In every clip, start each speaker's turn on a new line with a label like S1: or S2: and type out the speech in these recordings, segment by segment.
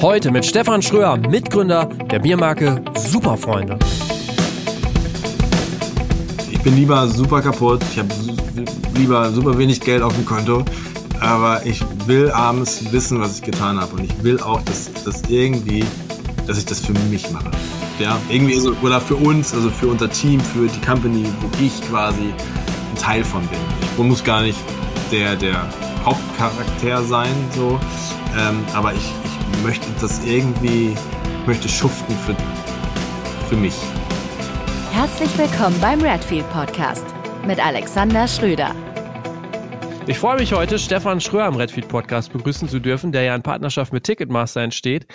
S1: Heute mit Stefan Schröer, Mitgründer der Biermarke Superfreunde.
S2: Ich bin lieber super kaputt, ich habe lieber super wenig Geld auf dem Konto, aber ich will abends wissen, was ich getan habe und ich will auch, dass das irgendwie, dass ich das für mich mache. Ja, irgendwie so, oder für uns, also für unser Team, für die Company, wo ich quasi ein Teil von bin. Ich muss gar nicht der, der Hauptcharakter sein, so, ähm, aber ich, möchte das irgendwie, möchte schuften für, für mich.
S3: Herzlich willkommen beim Redfield Podcast mit Alexander Schröder.
S1: Ich freue mich heute, Stefan Schröer am Redfeed Podcast begrüßen zu dürfen, der ja in Partnerschaft mit Ticketmaster entsteht.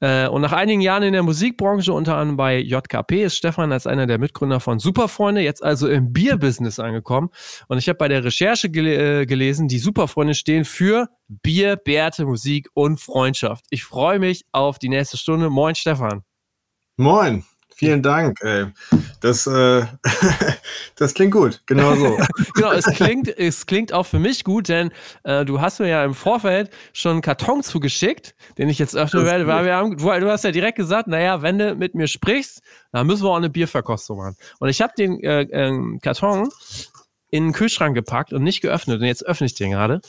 S1: Äh, und nach einigen Jahren in der Musikbranche, unter anderem bei JKP, ist Stefan als einer der Mitgründer von Superfreunde jetzt also im Bierbusiness angekommen. Und ich habe bei der Recherche gel äh, gelesen, die Superfreunde stehen für Bier, Bärte, Musik und Freundschaft. Ich freue mich auf die nächste Stunde. Moin, Stefan.
S2: Moin. Vielen Dank. Ey. Das, äh, das klingt gut, genau so.
S1: genau, es klingt, es klingt auch für mich gut, denn äh, du hast mir ja im Vorfeld schon einen Karton zugeschickt, den ich jetzt öffnen werde, weil wir haben, du, du, hast ja direkt gesagt, naja, wenn du mit mir sprichst, dann müssen wir auch eine Bierverkostung machen. Und ich habe den äh, äh, Karton in den Kühlschrank gepackt und nicht geöffnet. Und jetzt öffne ich den gerade.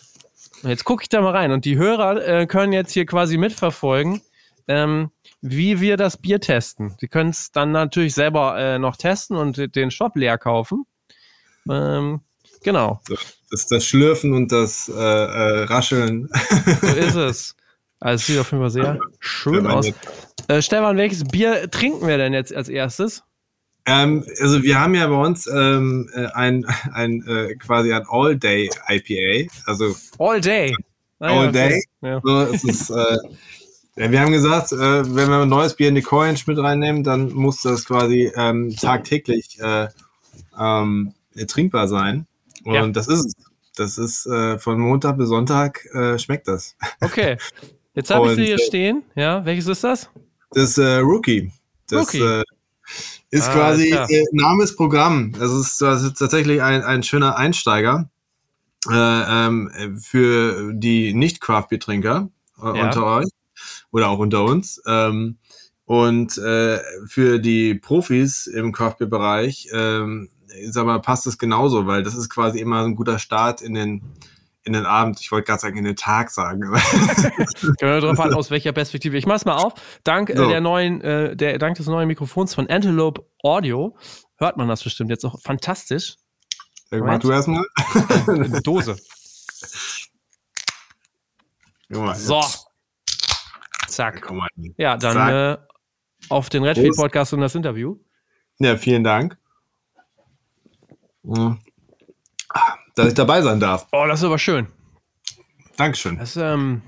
S1: Und jetzt gucke ich da mal rein. Und die Hörer äh, können jetzt hier quasi mitverfolgen, ähm, wie wir das Bier testen. Sie können es dann natürlich selber äh, noch testen und den Shop leer kaufen. Ähm, genau.
S2: Das, das Schlürfen und das äh, äh, Rascheln.
S1: So ist es. Also es sieht auf jeden Fall sehr schön aus. Äh, Stefan, welches Bier trinken wir denn jetzt als erstes?
S2: Ähm, also wir haben ja bei uns ähm, äh, ein, ein äh, quasi ein All-Day IPA. Also
S1: All Day.
S2: Ah, All ja, Day. Ja. So, es ist äh, ja, wir haben gesagt, äh, wenn wir ein neues Bier in die Corange mit reinnehmen, dann muss das quasi ähm, tagtäglich äh, ähm, trinkbar sein. Und ja. das ist es. Das ist äh, von Montag bis Sonntag äh, schmeckt das.
S1: Okay. Jetzt habe ich sie hier äh, stehen. Ja, welches ist das?
S2: Das äh, Rookie. Das Rookie. ist ah, quasi äh, Name ist Programm. Das ist, das ist tatsächlich ein, ein schöner Einsteiger ähm, für die Nicht-Craft-Bier-Trinker ja. unter euch oder auch unter uns. Ähm, und äh, für die Profis im Craftbeer-Bereich, ähm, sag mal, passt es genauso, weil das ist quasi immer ein guter Start in den in den Abend, ich wollte gerade sagen, in den Tag sagen.
S1: Können wir darauf an, aus welcher Perspektive. Ich mach's mal auf. Dank äh, so. der neuen, äh, der, dank des neuen Mikrofons von Antelope Audio hört man das bestimmt jetzt auch fantastisch.
S2: Mach du erstmal.
S1: Dose. so. Zack. Ja, dann Zack. Äh, auf den Redfield Podcast und das Interview.
S2: Ja, vielen Dank. Dass ich dabei sein darf.
S1: Oh, das ist aber schön.
S2: Dankeschön.
S1: Das, ähm,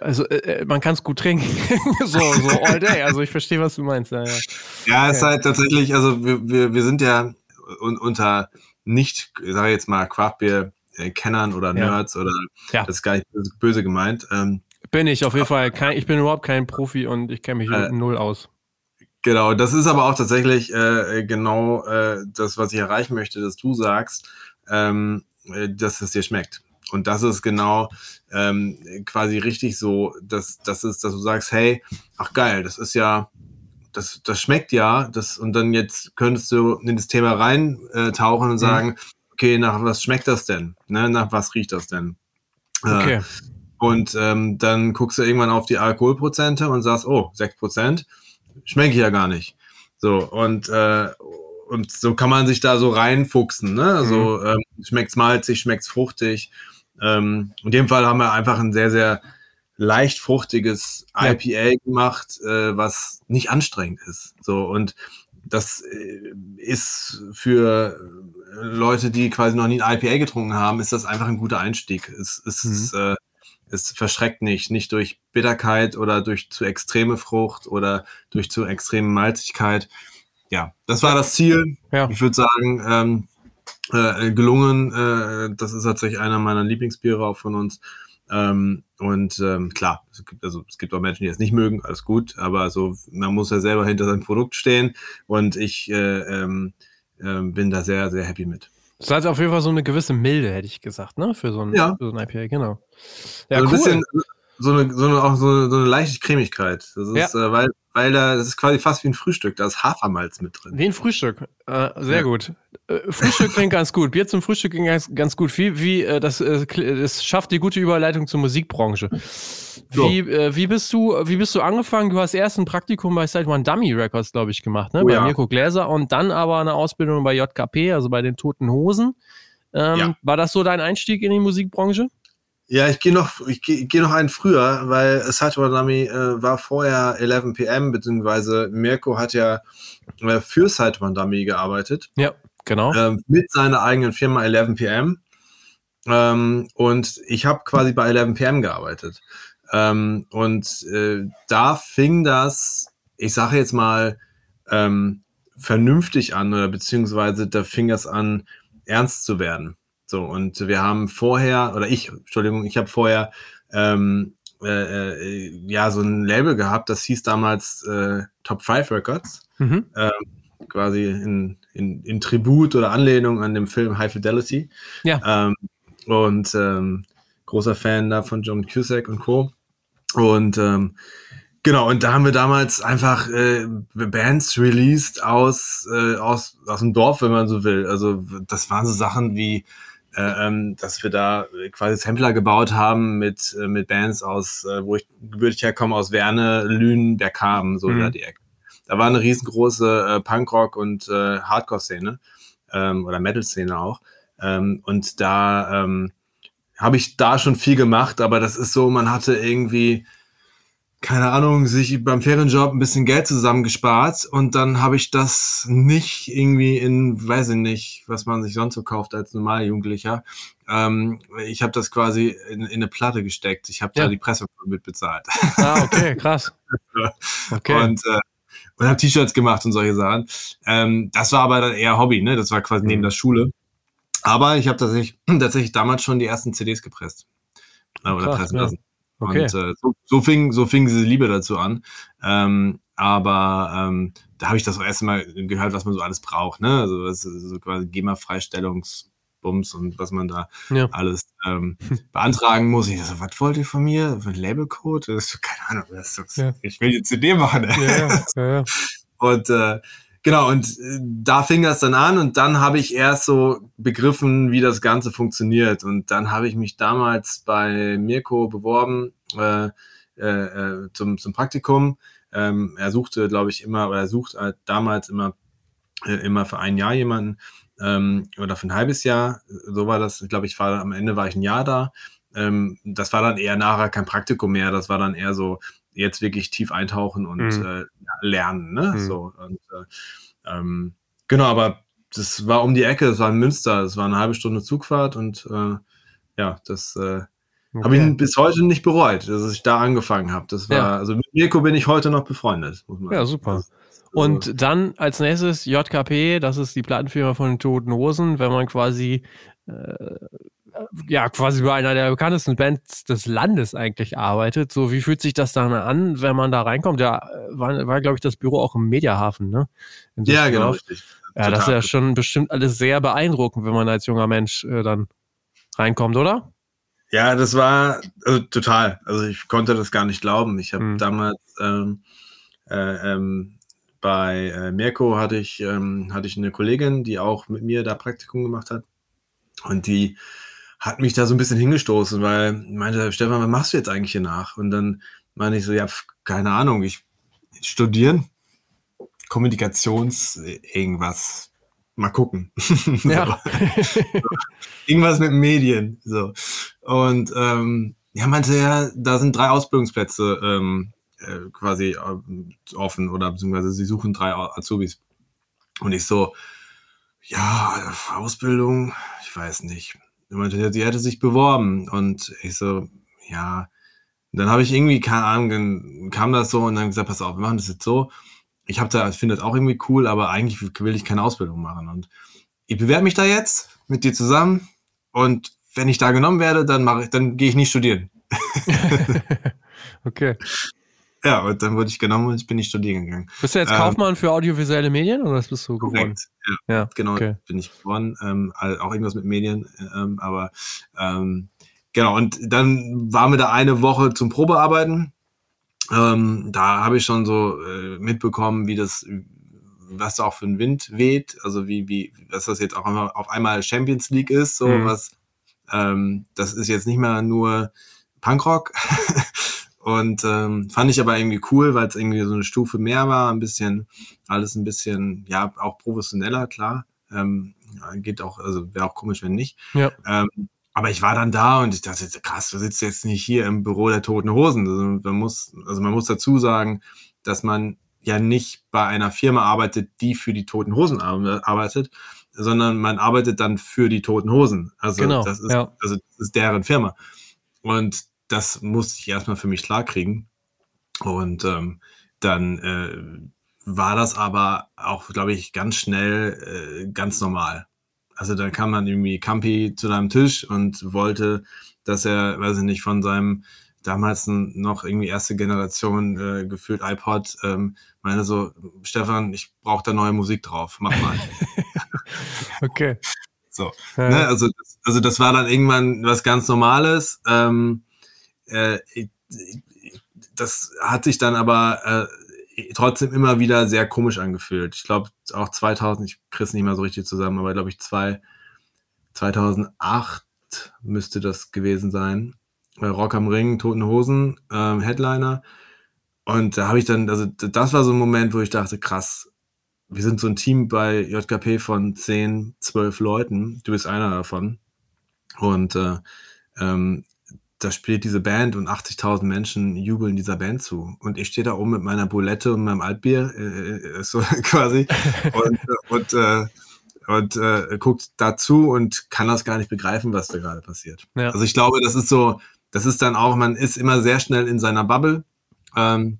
S1: also äh, äh man kann es gut trinken. so, so all day. Also ich verstehe, was du meinst. Ja, ja.
S2: ja es ist halt tatsächlich, also wir, wir, wir sind ja un unter nicht, ich sage jetzt mal, Craftbeer Kennern oder Nerds ja. oder ja. das ist gar nicht böse gemeint. Ähm,
S1: bin ich auf jeden Fall. Kein, ich bin überhaupt kein Profi und ich kenne mich äh, null aus.
S2: Genau, das ist aber auch tatsächlich äh, genau äh, das, was ich erreichen möchte, dass du sagst, ähm, äh, dass es dir schmeckt. Und das ist genau ähm, quasi richtig so, dass, dass, ist, dass du sagst, hey, ach geil, das ist ja, das, das schmeckt ja, das, und dann jetzt könntest du in das Thema reintauchen und mhm. Okay, nach was schmeckt das denn? Ne? Nach was riecht das denn? Äh, okay. Äh, und ähm, dann guckst du irgendwann auf die Alkoholprozente und sagst, oh, 6%, schmecke ich ja gar nicht. So, und, äh, und so kann man sich da so reinfuchsen. Ne? Also mhm. ähm, schmeckt's malzig, schmeckt's fruchtig. Ähm, in dem Fall haben wir einfach ein sehr, sehr leicht fruchtiges ja. IPA gemacht, äh, was nicht anstrengend ist. So, und das äh, ist für Leute, die quasi noch nie ein IPA getrunken haben, ist das einfach ein guter Einstieg. Es, es, mhm. äh, es verschreckt nicht, nicht durch Bitterkeit oder durch zu extreme Frucht oder durch zu extreme Malzigkeit. Ja, das war das Ziel. Ja. Ich würde sagen, ähm, äh, gelungen. Äh, das ist tatsächlich einer meiner Lieblingsbiere auch von uns. Ähm, und ähm, klar, es gibt, also, es gibt auch Menschen, die es nicht mögen, alles gut, aber so, man muss ja selber hinter seinem Produkt stehen und ich äh, ähm, äh, bin da sehr, sehr happy mit.
S1: Das hat auf jeden Fall so eine gewisse Milde, hätte ich gesagt, ne? Für so ein,
S2: Ja.
S1: für so ein IPA, genau. Ja,
S2: so ein
S1: cool.
S2: bisschen so eine, so eine, auch so eine, so eine leichte Cremigkeit. Das ist, äh, weil, weil da, das ist quasi fast wie ein Frühstück, da ist Hafermalz mit drin.
S1: Wie ein Frühstück. Äh, sehr
S2: Ja.
S1: gut. Äh, Frühstück klingt ganz gut. Bier zum Frühstück klingt ganz, ganz gut. Wie, wie, äh, das, äh, das schafft die gute Überleitung zur Musikbranche.
S2: So.
S1: Wie, äh, wie, bist du, wie bist du angefangen? Du hast erst ein Praktikum bei Side One Dummy Records, glaube ich, gemacht, ne?
S2: Oh
S1: bei
S2: ja.
S1: Mirko Gläser und dann aber eine Ausbildung bei JKP, also bei den Toten Hosen. Ähm,
S2: Ja.
S1: War das so dein Einstieg in die Musikbranche?
S2: Ja, ich gehe noch, ich gehe geh noch einen früher, weil Saturday Dummy äh, war vorher 11 PM, beziehungsweise Mirko hat ja äh, für Saturday Dummy gearbeitet,
S1: Ja, genau.
S2: ähm, mit seiner eigenen Firma 11 PM. Ähm, und ich habe quasi bei 11 PM gearbeitet. Ähm, und äh, da fing das, ich sage jetzt mal, ähm, vernünftig an, oder beziehungsweise da fing das an, ernst zu werden. So, und wir haben vorher, oder ich, Entschuldigung, ich habe vorher ähm, äh, äh, ja so ein Label gehabt, das hieß damals äh, Top 5 Records
S1: Mhm.
S2: quasi in, in, in Tribut oder Anlehnung an dem Film High Fidelity.
S1: Ja.
S2: Ähm, und ähm, großer Fan da von John Cusack und Co. Und ähm, genau, und da haben wir damals einfach äh, Bands released aus, äh, aus, aus dem Dorf, wenn man so will. Also das waren so Sachen wie, ähm, dass wir da quasi Sampler gebaut haben mit, äh, mit Bands aus, äh, wo ich gebürtig herkomme, aus Werne, Lünen, Bergkamen, so
S1: Mhm.
S2: da die Ecke. Da war eine riesengroße äh, Punkrock- und äh, Hardcore-Szene ähm, oder Metal-Szene auch. Ähm, und da ähm, habe ich da schon viel gemacht, aber das ist so, man hatte irgendwie, keine Ahnung, sich beim Ferienjob ein bisschen Geld zusammengespart und dann habe ich das nicht irgendwie in, weiß ich nicht, was man sich sonst so kauft als normaler Jugendlicher. Ähm, ich habe das quasi in, in eine Platte gesteckt. Ich habe
S1: Ja.
S2: da die Presse mit bezahlt.
S1: Ah, okay, krass. Okay.
S2: Und, äh, und habe T-Shirts gemacht und solche Sachen. Ähm, das war aber dann eher Hobby, ne? Das war quasi neben
S1: Mhm.
S2: der Schule. Aber ich habe tatsächlich, tatsächlich damals schon die ersten CDs gepresst. Äh, oder
S1: Krass,
S2: pressen
S1: ja.
S2: lassen.
S1: Okay.
S2: Und äh, so, so, fing, so fing diese Liebe dazu an. Ähm, aber ähm, da habe ich das auch erst mal gehört, was man so alles braucht. Ne? Also das so quasi GEMA-Freistellungsbums und was man da
S1: Ja.
S2: alles ähm, beantragen muss. Ich so, was wollt ihr von mir? Für ein Labelcode? Das so, keine Ahnung. Das so-
S1: Ja.
S2: Ich will die CD machen.
S1: ja.
S2: Und äh, genau, und äh, da fing das dann an und dann habe ich erst so begriffen, wie das Ganze funktioniert. Und dann habe ich mich damals bei Mirko beworben äh, äh, äh, zum, zum Praktikum. Ähm, er suchte, glaube ich, immer, oder er sucht halt damals immer, immer für ein Jahr jemanden ähm, oder für ein halbes Jahr. So war das, glaube ich, war am Ende war ich ein Jahr da. Ähm, das war dann eher nachher kein Praktikum mehr, das war dann eher so jetzt wirklich tief eintauchen und
S1: Mhm.
S2: äh, lernen, ne?
S1: Mhm.
S2: So und äh, ähm, genau, aber das war um die Ecke, das war in Münster, das war eine halbe Stunde Zugfahrt und äh, ja, das äh, habe ich
S1: Okay.
S2: bis heute nicht bereut, dass ich da angefangen habe. Das war,
S1: Ja.
S2: also mit Mirko bin ich heute noch befreundet, muss man
S1: Ja, super.
S2: Also,
S1: Und dann als nächstes JKP, das ist die Plattenfirma von den Toten Hosen, wenn man quasi äh, ja quasi bei einer der bekanntesten Bands des Landes eigentlich arbeitet. So, wie fühlt sich das dann an, wenn man da reinkommt? Ja, war, war glaube ich, das Büro auch im Mediahafen, ne?
S2: Ja, genau, richtig.
S1: Ja, das ist
S2: Total.
S1: ja schon bestimmt alles sehr beeindruckend, wenn man als junger Mensch äh, dann reinkommt, oder?
S2: Ja, das war also, total. Also ich konnte das gar nicht glauben. Ich habe
S1: Mhm.
S2: damals ähm, äh, ähm, bei äh, Mirko hatte ich, ähm, hatte ich eine Kollegin, die auch mit mir da Praktikum gemacht hat. Und die hat mich da so ein bisschen hingestoßen, weil meinte, Stefan, was machst du jetzt eigentlich hier nach? Und dann meine ich so, ja, keine Ahnung, ich studieren, Kommunikations, äh, irgendwas. Mal gucken.
S1: Ja.
S2: irgendwas mit Medien. So. Und ähm, ja, meinte er, da sind drei Ausbildungsplätze ähm, äh, quasi ähm, offen oder beziehungsweise sie suchen drei Azubis. Und ich so, ja, Ausbildung, ich weiß nicht. Er meinte, sie hätte sich beworben. Und ich so, ja. Und dann habe ich irgendwie, keine Ahnung, dann kam das so und dann gesagt, pass auf, wir machen das jetzt so. Ich habe da, finde das auch irgendwie cool, aber eigentlich will ich keine Ausbildung machen. Und ich bewerbe mich da jetzt mit dir zusammen und wenn ich da genommen werde, dann mache ich, dann gehe ich nicht studieren.
S1: okay.
S2: Ja, und dann wurde ich genommen und ich bin nicht studieren gegangen.
S1: Bist du jetzt ähm, Kaufmann für audiovisuelle Medien oder bist du geworden?
S2: Ja, ja, genau, okay. bin ich geworden. Ähm, auch irgendwas mit Medien, ähm, aber ähm, genau, und dann waren wir da eine Woche zum Probearbeiten. Ähm, da habe ich schon so äh, mitbekommen, wie das, was da auch für ein Wind weht, also wie, wie, dass das jetzt auch auf einmal Champions League ist, so mhm. was, das ist jetzt nicht mehr nur Punkrock, Und ähm, fand ich aber irgendwie cool, weil es irgendwie so eine Stufe mehr war, ein bisschen, alles ein bisschen, ja, auch professioneller, klar. Ähm, geht auch, also wäre auch komisch, wenn nicht. Ja. Ähm, aber ich war dann da und ich dachte, krass, du sitzt jetzt nicht hier im Büro der Toten Hosen. Also man muss, also man muss dazu sagen, dass man ja nicht bei einer Firma arbeitet, die für die Toten Hosen arbeitet, sondern man arbeitet dann für die Toten Hosen. Also genau, das ist, ja. also das ist deren Firma. Und das musste ich erstmal für mich klarkriegen. Und ähm, dann äh, war das aber auch, glaube ich, ganz schnell äh, ganz normal. Also dann kam dann irgendwie Campi zu deinem Tisch und wollte, dass er, weiß ich nicht, von seinem damals noch irgendwie erste Generation äh, gefühlt iPod, ähm, meine so, Stefan, ich brauche da neue Musik drauf, mach mal.
S1: okay.
S2: So, ja. ne, also, also das war dann irgendwann was ganz Normales. Ähm, äh, das hat sich dann aber äh, trotzdem immer wieder sehr komisch angefühlt. Ich glaube auch 2000, ich kriege es nicht mehr so richtig zusammen, aber glaube ich zwei, 2008 müsste das gewesen sein. Äh, Rock am Ring, Toten Hosen, ähm, Headliner. Und da habe ich dann, also das war so ein Moment, wo ich dachte, krass, wir sind so ein Team bei JKP von 10, 12 Leuten. Du bist einer davon. Und äh, ähm, da spielt diese Band und 80.000 Menschen jubeln dieser Band zu. Und ich stehe da oben mit meiner Bulette und meinem Altbier, äh, äh so quasi, und, und, äh, und äh, guckt dazu und kann das gar nicht begreifen, was da gerade passiert. Ja. Also ich glaube, das ist so, das ist dann auch, man ist immer sehr schnell in seiner Bubble. Ähm,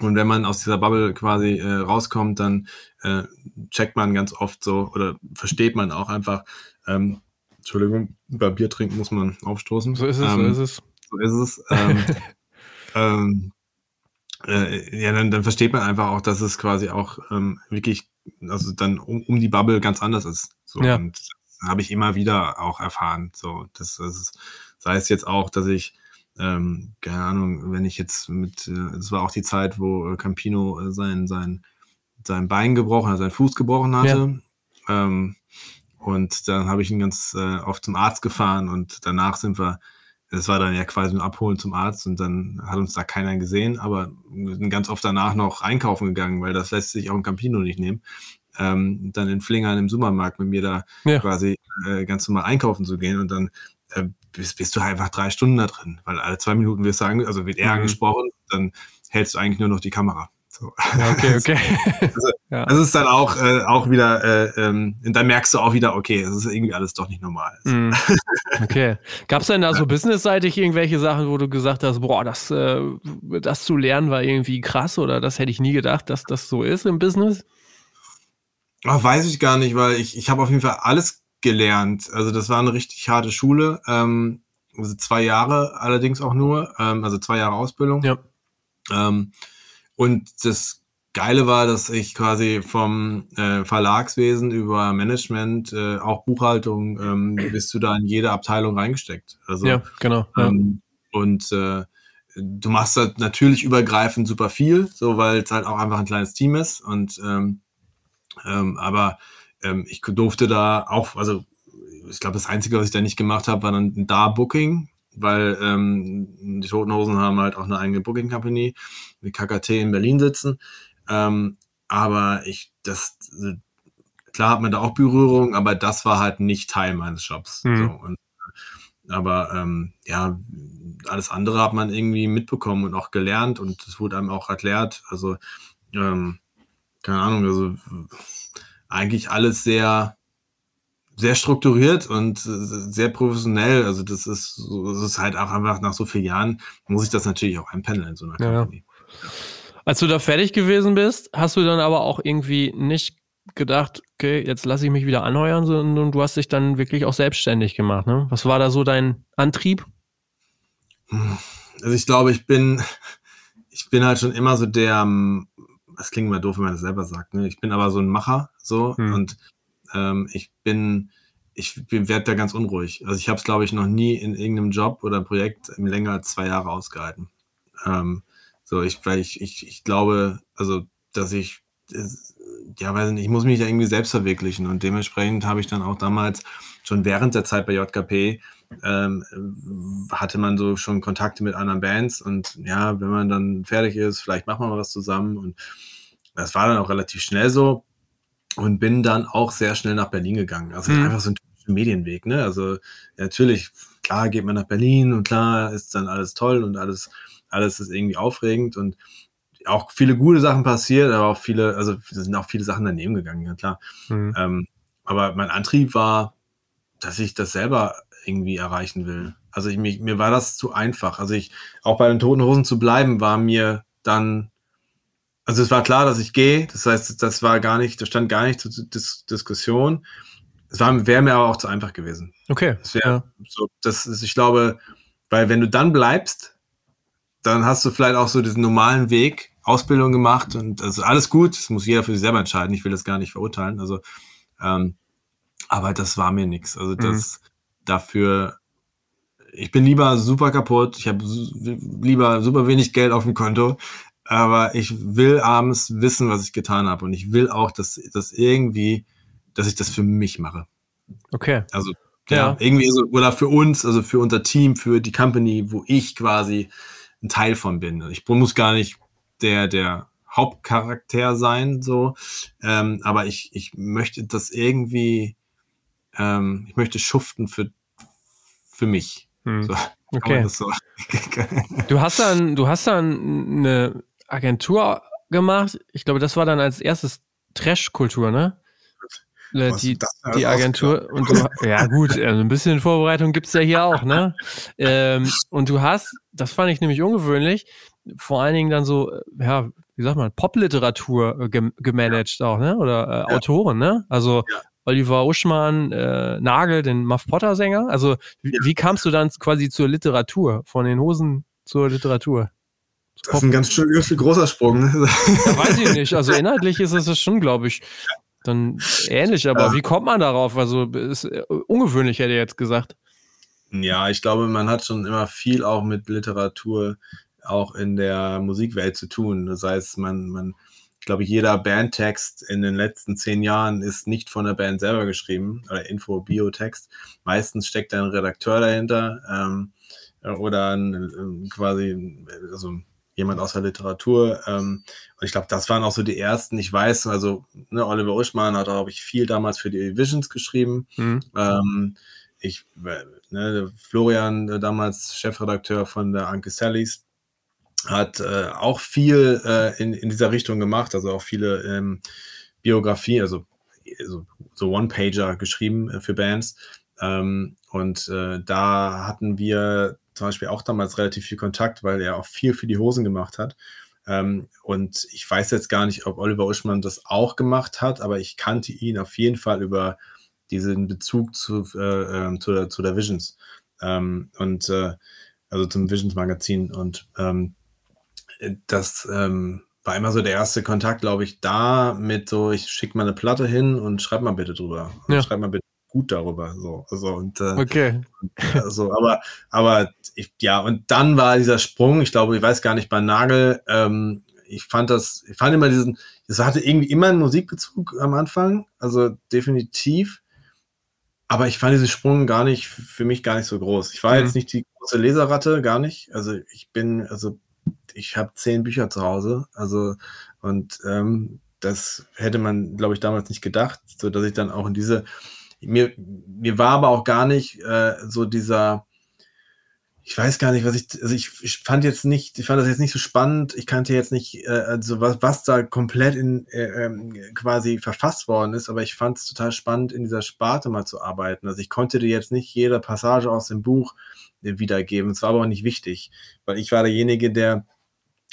S2: und wenn man aus dieser Bubble quasi äh, rauskommt, dann äh, checkt man ganz oft so oder versteht man auch einfach, ähm, Entschuldigung, bei Bier trinken muss man aufstoßen.
S1: So ist es, ähm, so ist es.
S2: So ist es. Ähm, ähm, äh, ja, dann, dann versteht man einfach auch, dass es quasi auch ähm, wirklich, also dann um, um die Bubble ganz anders ist. So, ja. Und das habe ich immer wieder auch erfahren. So, das, das ist, sei es jetzt auch, dass ich, ähm, keine Ahnung, wenn ich jetzt mit, es äh, war auch die Zeit, wo äh, Campino äh, sein, sein, sein Bein gebrochen, sein Fuß gebrochen hatte. Ja. Ähm, und dann habe ich ihn ganz äh, oft zum Arzt gefahren und danach sind wir, das war dann ja quasi ein Abholen zum Arzt und dann hat uns da keiner gesehen, aber wir sind ganz oft danach noch einkaufen gegangen, weil das lässt sich auch in Campino nicht nehmen. Ähm, dann in Flingern im Supermarkt mit mir da ja. quasi äh, ganz normal einkaufen zu gehen und dann äh, bist, bist, du einfach drei Stunden da drin, weil alle zwei Minuten wirst du also wird er mhm. angesprochen, dann hältst du eigentlich nur noch die Kamera. So.
S1: Ja, okay, okay.
S2: Also, ja. Das ist dann auch, äh, auch wieder, äh, ähm, dann merkst du auch wieder, okay, es ist irgendwie alles doch nicht normal. Mm.
S1: Okay. Gab es denn da so businessseitig irgendwelche Sachen, wo du gesagt hast, boah, das, äh, das zu lernen war irgendwie krass oder das hätte ich nie gedacht, dass das so ist im Business?
S2: Ach, weiß ich gar nicht, weil ich, ich habe auf jeden Fall alles gelernt. Also das war eine richtig harte Schule. Ähm, also zwei Jahre allerdings auch nur, ähm, also zwei Jahre Ausbildung. Ja. Ähm, und das Geile war, dass ich quasi vom äh, Verlagswesen über Management, äh, auch Buchhaltung, ähm, bist du da in jede Abteilung reingesteckt. Also,
S1: ja, genau.
S2: Ähm, Und äh, du machst halt natürlich übergreifend super viel, so weil es halt auch einfach ein kleines Team ist. Und ähm, ähm, aber ähm, ich durfte da auch, also ich glaube, das Einzige, was ich da nicht gemacht habe, war dann da Booking weil ähm, die Toten Hosen haben halt auch eine eigene Booking Company mit KKT in Berlin sitzen. Ähm, aber ich, das, klar hat man da auch Berührung, aber das war halt nicht Teil meines Jobs. Mhm. So, und, aber ähm, ja, alles andere hat man irgendwie mitbekommen und auch gelernt und es wurde einem auch erklärt. Also, ähm, keine Ahnung, also eigentlich alles sehr, sehr strukturiert und sehr professionell. Also das ist, das ist halt auch einfach nach so vielen Jahren, muss ich das natürlich auch einpendeln in so einer ja. Company. Ja.
S1: Als du da fertig gewesen bist, hast du dann aber auch irgendwie nicht gedacht, okay, jetzt lasse ich mich wieder anheuern, sondern du hast dich dann wirklich auch selbstständig gemacht. Ne? Was war da so dein Antrieb?
S2: Also ich glaube, ich bin, ich bin halt schon immer so der, ähm, das klingt mal doof, wenn man das selber sagt, ne? Ich bin aber so ein Macher, so, hm. und ähm, ich bin, ich werde da ganz unruhig. Also ich habe es, glaube ich, noch nie in irgendeinem Job oder Projekt länger als zwei Jahre ausgehalten. Ähm, so, ich, weil ich, ich, ich glaube, also, dass ich, ja, weiß nicht, ich muss mich da irgendwie selbst verwirklichen und dementsprechend habe ich dann auch damals schon während der Zeit bei JKP ähm, hatte man so schon Kontakte mit anderen Bands und ja, wenn man dann fertig ist, vielleicht machen wir mal was zusammen und das war dann auch relativ schnell so und bin dann auch sehr schnell nach Berlin gegangen. Also mhm. einfach so ein Medienweg, ne? Also ja, natürlich, klar geht man nach Berlin und klar ist dann alles toll und alles, alles ist irgendwie aufregend und auch viele gute Sachen passiert, aber auch viele, also es sind auch viele Sachen daneben gegangen, ja klar. Mhm. Ähm, aber mein Antrieb war, dass ich das selber irgendwie erreichen will. Also ich, mir, mir war das zu einfach. Also ich, auch bei den Toten Hosen zu bleiben, war mir dann, also es war klar, dass ich gehe. Das heißt, das war gar nicht, das stand gar nicht zur Dis Diskussion. Es wäre mir aber auch zu einfach gewesen.
S1: Okay.
S2: Das wäre ja. so, das ist, ich glaube, weil wenn du dann bleibst, dann hast du vielleicht auch so diesen normalen Weg, Ausbildung gemacht und also alles gut. Das muss jeder für sich selber entscheiden. Ich will das gar nicht verurteilen. Also, ähm, aber das war mir nichts. Also das, mhm dafür, ich bin lieber super kaputt, ich habe lieber super wenig Geld auf dem Konto, aber ich will abends wissen, was ich getan habe und ich will auch, dass das irgendwie, dass ich das für mich mache.
S1: Okay.
S2: Also ja, ja irgendwie so, oder für uns, also für unser Team, für die Company, wo ich quasi ein Teil von bin. Ich muss gar nicht der, der Hauptcharakter sein, so, ähm, aber ich, ich möchte das irgendwie ähm, ich möchte schuften für, für mich.
S1: Hm. So, okay. So. du hast dann, du hast dann eine Agentur gemacht. Ich glaube, das war dann als erstes Trash-Kultur, ne? Was die, die Agentur und du, ja gut, also ein bisschen Vorbereitung gibt es ja hier auch, ne? ähm, und du hast, das fand ich nämlich ungewöhnlich, vor allen Dingen dann so, ja, wie sagt man, Popliteratur äh, gemanagt ja. auch, ne? Oder äh, ja. Autoren, ne? Also ja. Oliver Uschmann, äh, Nagel, den Muff Potter Sänger. Also wie, ja. wie, kamst du dann quasi zur Literatur, von den Hosen zur Literatur?
S2: Das ist ein ganz schön großer Sprung. Ne?
S1: Ja, weiß ich nicht. Also inhaltlich ist es schon, glaube ich, dann ähnlich. Aber ja. wie kommt man darauf? Also ist äh, ungewöhnlich, hätte ich jetzt gesagt.
S2: Ja, ich glaube, man hat schon immer viel auch mit Literatur auch in der Musikwelt zu tun. Das heißt, man, man ich glaube, jeder Bandtext in den letzten zehn Jahren ist nicht von der Band selber geschrieben oder Info-Biotext. Meistens steckt ein Redakteur dahinter ähm, oder ein, quasi also jemand aus der Literatur. Ähm, und ich glaube, das waren auch so die ersten. Ich weiß, also ne, Oliver Uschmann hat, glaube ich, viel damals für die Visions geschrieben. Mhm. Ähm, ich, ne, Florian, damals Chefredakteur von der Anke Sallys, hat äh, auch viel äh, in, in dieser Richtung gemacht, also auch viele ähm, Biografien, also, also so One-Pager geschrieben äh, für Bands. Ähm, und äh, da hatten wir zum Beispiel auch damals relativ viel Kontakt, weil er auch viel für die Hosen gemacht hat. Ähm, und ich weiß jetzt gar nicht, ob Oliver Uschmann das auch gemacht hat, aber ich kannte ihn auf jeden Fall über diesen Bezug zu, äh, äh, zu, der, zu der Visions. Ähm, und äh, also zum Visions Magazin. Und ähm, das ähm, war immer so der erste Kontakt, glaube ich, da mit so, ich schicke mal eine Platte hin und schreib mal bitte drüber. Ja. Schreib mal bitte gut darüber. So, also, und, äh,
S1: okay.
S2: Also, aber, aber ich, ja, und dann war dieser Sprung, ich glaube, ich weiß gar nicht, bei Nagel, ähm, ich fand das, ich fand immer diesen, es hatte irgendwie immer einen Musikbezug am Anfang, also definitiv. Aber ich fand diesen Sprung gar nicht, für mich gar nicht so groß. Ich war mhm. jetzt nicht die große Leserratte, gar nicht. Also ich bin, also ich habe zehn Bücher zu Hause, also und ähm, das hätte man, glaube ich, damals nicht gedacht, so dass ich dann auch in diese mir mir war aber auch gar nicht äh, so dieser ich weiß gar nicht, was ich, also ich, ich fand jetzt nicht, ich fand das jetzt nicht so spannend. Ich kannte jetzt nicht, äh, also was, was da komplett in äh, ähm, quasi verfasst worden ist, aber ich fand es total spannend, in dieser Sparte mal zu arbeiten. Also ich konnte dir jetzt nicht jede Passage aus dem Buch äh, wiedergeben. Es war aber auch nicht wichtig, weil ich war derjenige, der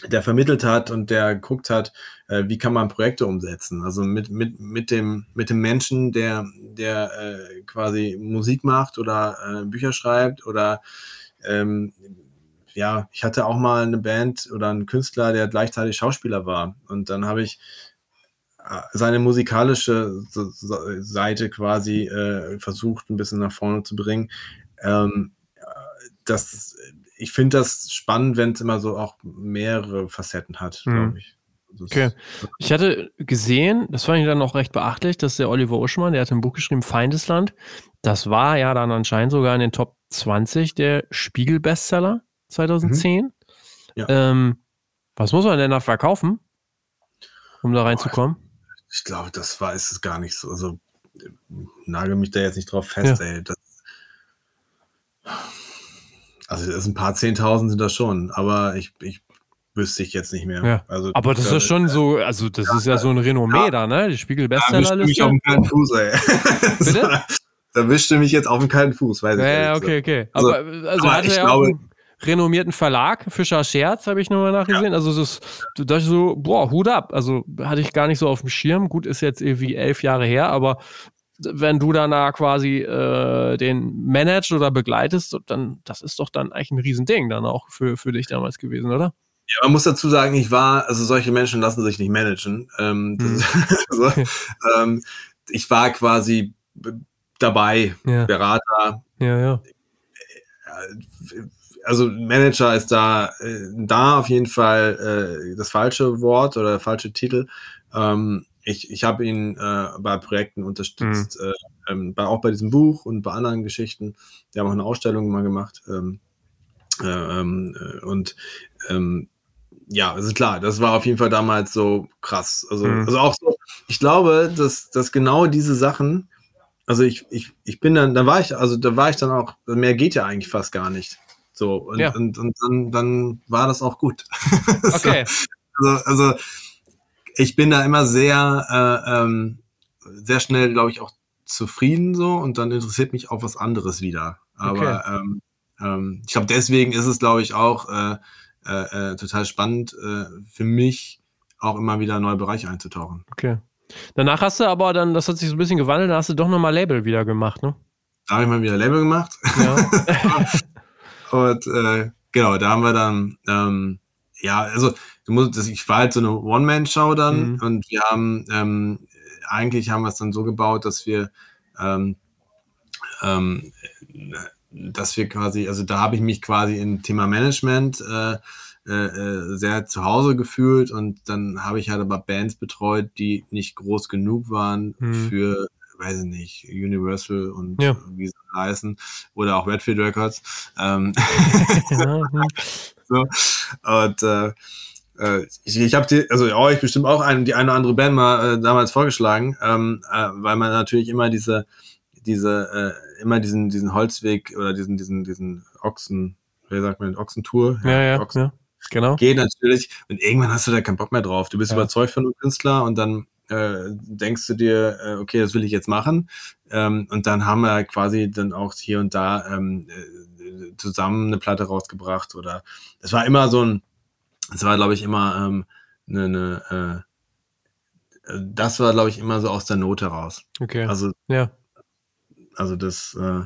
S2: der vermittelt hat und der geguckt hat, äh, wie kann man Projekte umsetzen. Also mit, mit, mit, dem, mit dem Menschen, der, der äh, quasi Musik macht oder äh, Bücher schreibt oder ähm, ja, ich hatte auch mal eine Band oder einen Künstler, der gleichzeitig Schauspieler war. Und dann habe ich äh, seine musikalische Seite quasi äh, versucht, ein bisschen nach vorne zu bringen. Ähm, das, ich finde das spannend, wenn es immer so auch mehrere Facetten hat, mhm. glaube ich.
S1: Das okay. Ich hatte gesehen, das fand ich dann auch recht beachtlich, dass der Oliver Uschmann, der hat ein Buch geschrieben, Feindesland. Das war ja dann anscheinend sogar in den Top 20 der Spiegel-Bestseller 2010. Mhm. Ja. Ähm, was muss man denn da verkaufen, um da reinzukommen?
S2: Ich glaube, das war ist es gar nicht so. Also nagel mich da jetzt nicht drauf fest, ja. ey. Das, also das ein paar Zehntausend sind das schon, aber ich, ich wüsste ich jetzt nicht mehr.
S1: Ja. Also, aber das ist schon so, also das ja, ist ja so ein Renommee ja. da, ne? Die Spiegel Bestsellerliste.
S2: Ja, mich auf den kalten Fuß, ey. Bitte? da wischte mich jetzt auf den kalten Fuß, weiß ich
S1: nicht. Ja, okay, okay. Aber also, also aber ich glaube, einen renommierten Verlag, Fischer Scherz, habe ich nochmal nachgesehen. Also das, da dachte ich so, boah, Hut ab. Also hatte ich gar nicht so auf dem Schirm. Gut, ist jetzt irgendwie elf Jahre her, aber wenn du danach quasi äh, den managst oder begleitest, dann das ist doch dann eigentlich ein Riesending dann auch für, für dich damals gewesen, oder?
S2: Ja, man muss dazu sagen, ich war, also solche Menschen lassen sich nicht managen. Ähm, hm. so, ähm, ich war quasi dabei, ja. Berater.
S1: Ja, ja.
S2: Also Manager ist da, äh, da auf jeden Fall äh, das falsche Wort oder der falsche Titel. Ähm, ich, ich habe ihn äh, bei Projekten unterstützt, mhm. äh, ähm, bei, auch bei diesem Buch und bei anderen Geschichten. Wir haben auch eine Ausstellung mal gemacht. Ähm, äh, ähm, äh, und ähm, ja, also klar, das war auf jeden Fall damals so krass. Also, mhm. also auch so, ich glaube, dass, dass genau diese Sachen, also ich, ich, ich bin dann, da war ich, also da war ich dann auch, mehr geht ja eigentlich fast gar nicht. So, und, ja. und, und dann, dann war das auch gut.
S1: Okay.
S2: so, also, also ich bin da immer sehr, äh, ähm, sehr schnell, glaube ich, auch zufrieden so und dann interessiert mich auch was anderes wieder. Aber okay. ähm, ähm, ich glaube, deswegen ist es, glaube ich, auch äh, äh, äh, total spannend äh, für mich, auch immer wieder neue Bereiche einzutauchen.
S1: Okay. Danach hast du aber dann, das hat sich so ein bisschen gewandelt, da hast du doch nochmal Label wieder gemacht, ne?
S2: Da habe ich mal wieder Label gemacht. Ja. und äh, genau, da haben wir dann, ähm, ja, also musst, das, ich war halt so eine One-Man-Show dann mhm. und wir haben, ähm, eigentlich haben wir es dann so gebaut, dass wir, ähm, ähm, dass wir quasi, also da habe ich mich quasi im Thema Management äh, äh, sehr zu Hause gefühlt und dann habe ich halt aber Bands betreut, die nicht groß genug waren mhm. für, weiß ich nicht, Universal und ja. wie sie heißen oder auch Redfield Records. Ähm, ja. so. Und äh, äh, ich, ich habe die, also euch bestimmt auch ein, die eine oder andere Band mal äh, damals vorgeschlagen, ähm, äh, weil man natürlich immer diese, diese, äh, immer diesen, diesen Holzweg oder diesen, diesen, diesen Ochsen, wie sagt man, Ochsentour?
S1: Ja, ja, Ochsen. ja, genau.
S2: Geht natürlich. Und irgendwann hast du da keinen Bock mehr drauf. Du bist ja. überzeugt von einem Künstler und dann äh, denkst du dir, äh, okay, das will ich jetzt machen. Ähm, und dann haben wir quasi dann auch hier und da ähm, äh, zusammen eine Platte rausgebracht oder es war immer so ein, es war, glaube ich, immer ähm, eine, eine äh, das war, glaube ich, immer so aus der Not heraus.
S1: Okay.
S2: Also,
S1: ja.
S2: Also das äh,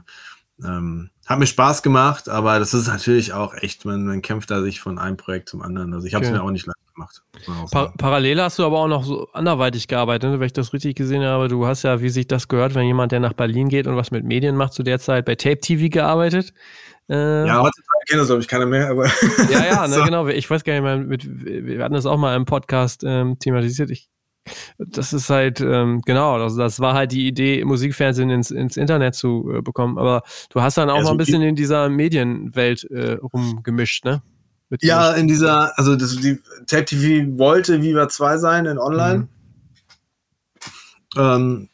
S2: ähm, hat mir Spaß gemacht, aber das ist natürlich auch echt, man, man kämpft da sich von einem Projekt zum anderen. Also ich habe es okay. mir auch nicht leicht gemacht.
S1: Pa parallel hast du aber auch noch so anderweitig gearbeitet, ne? wenn ich das richtig gesehen habe. Du hast ja, wie sich das gehört, wenn jemand, der nach Berlin geht und was mit Medien macht, zu der Zeit bei Tape TV gearbeitet.
S2: Äh, ja, heutzutage kennen das, glaube ich, keiner mehr, aber.
S1: ja, ja, ne, so. genau. Ich weiß gar nicht mehr, mit, wir hatten das auch mal im Podcast ähm, thematisiert. Ich, das ist halt, ähm, genau, also das war halt die Idee, Musikfernsehen ins, ins Internet zu äh, bekommen. Aber du hast dann auch ja, so mal ein bisschen in dieser Medienwelt äh, rumgemischt, ne?
S2: Mit ja, in dieser, also das, die Tape TV wollte Viva 2 sein in Online. Mhm. Ähm,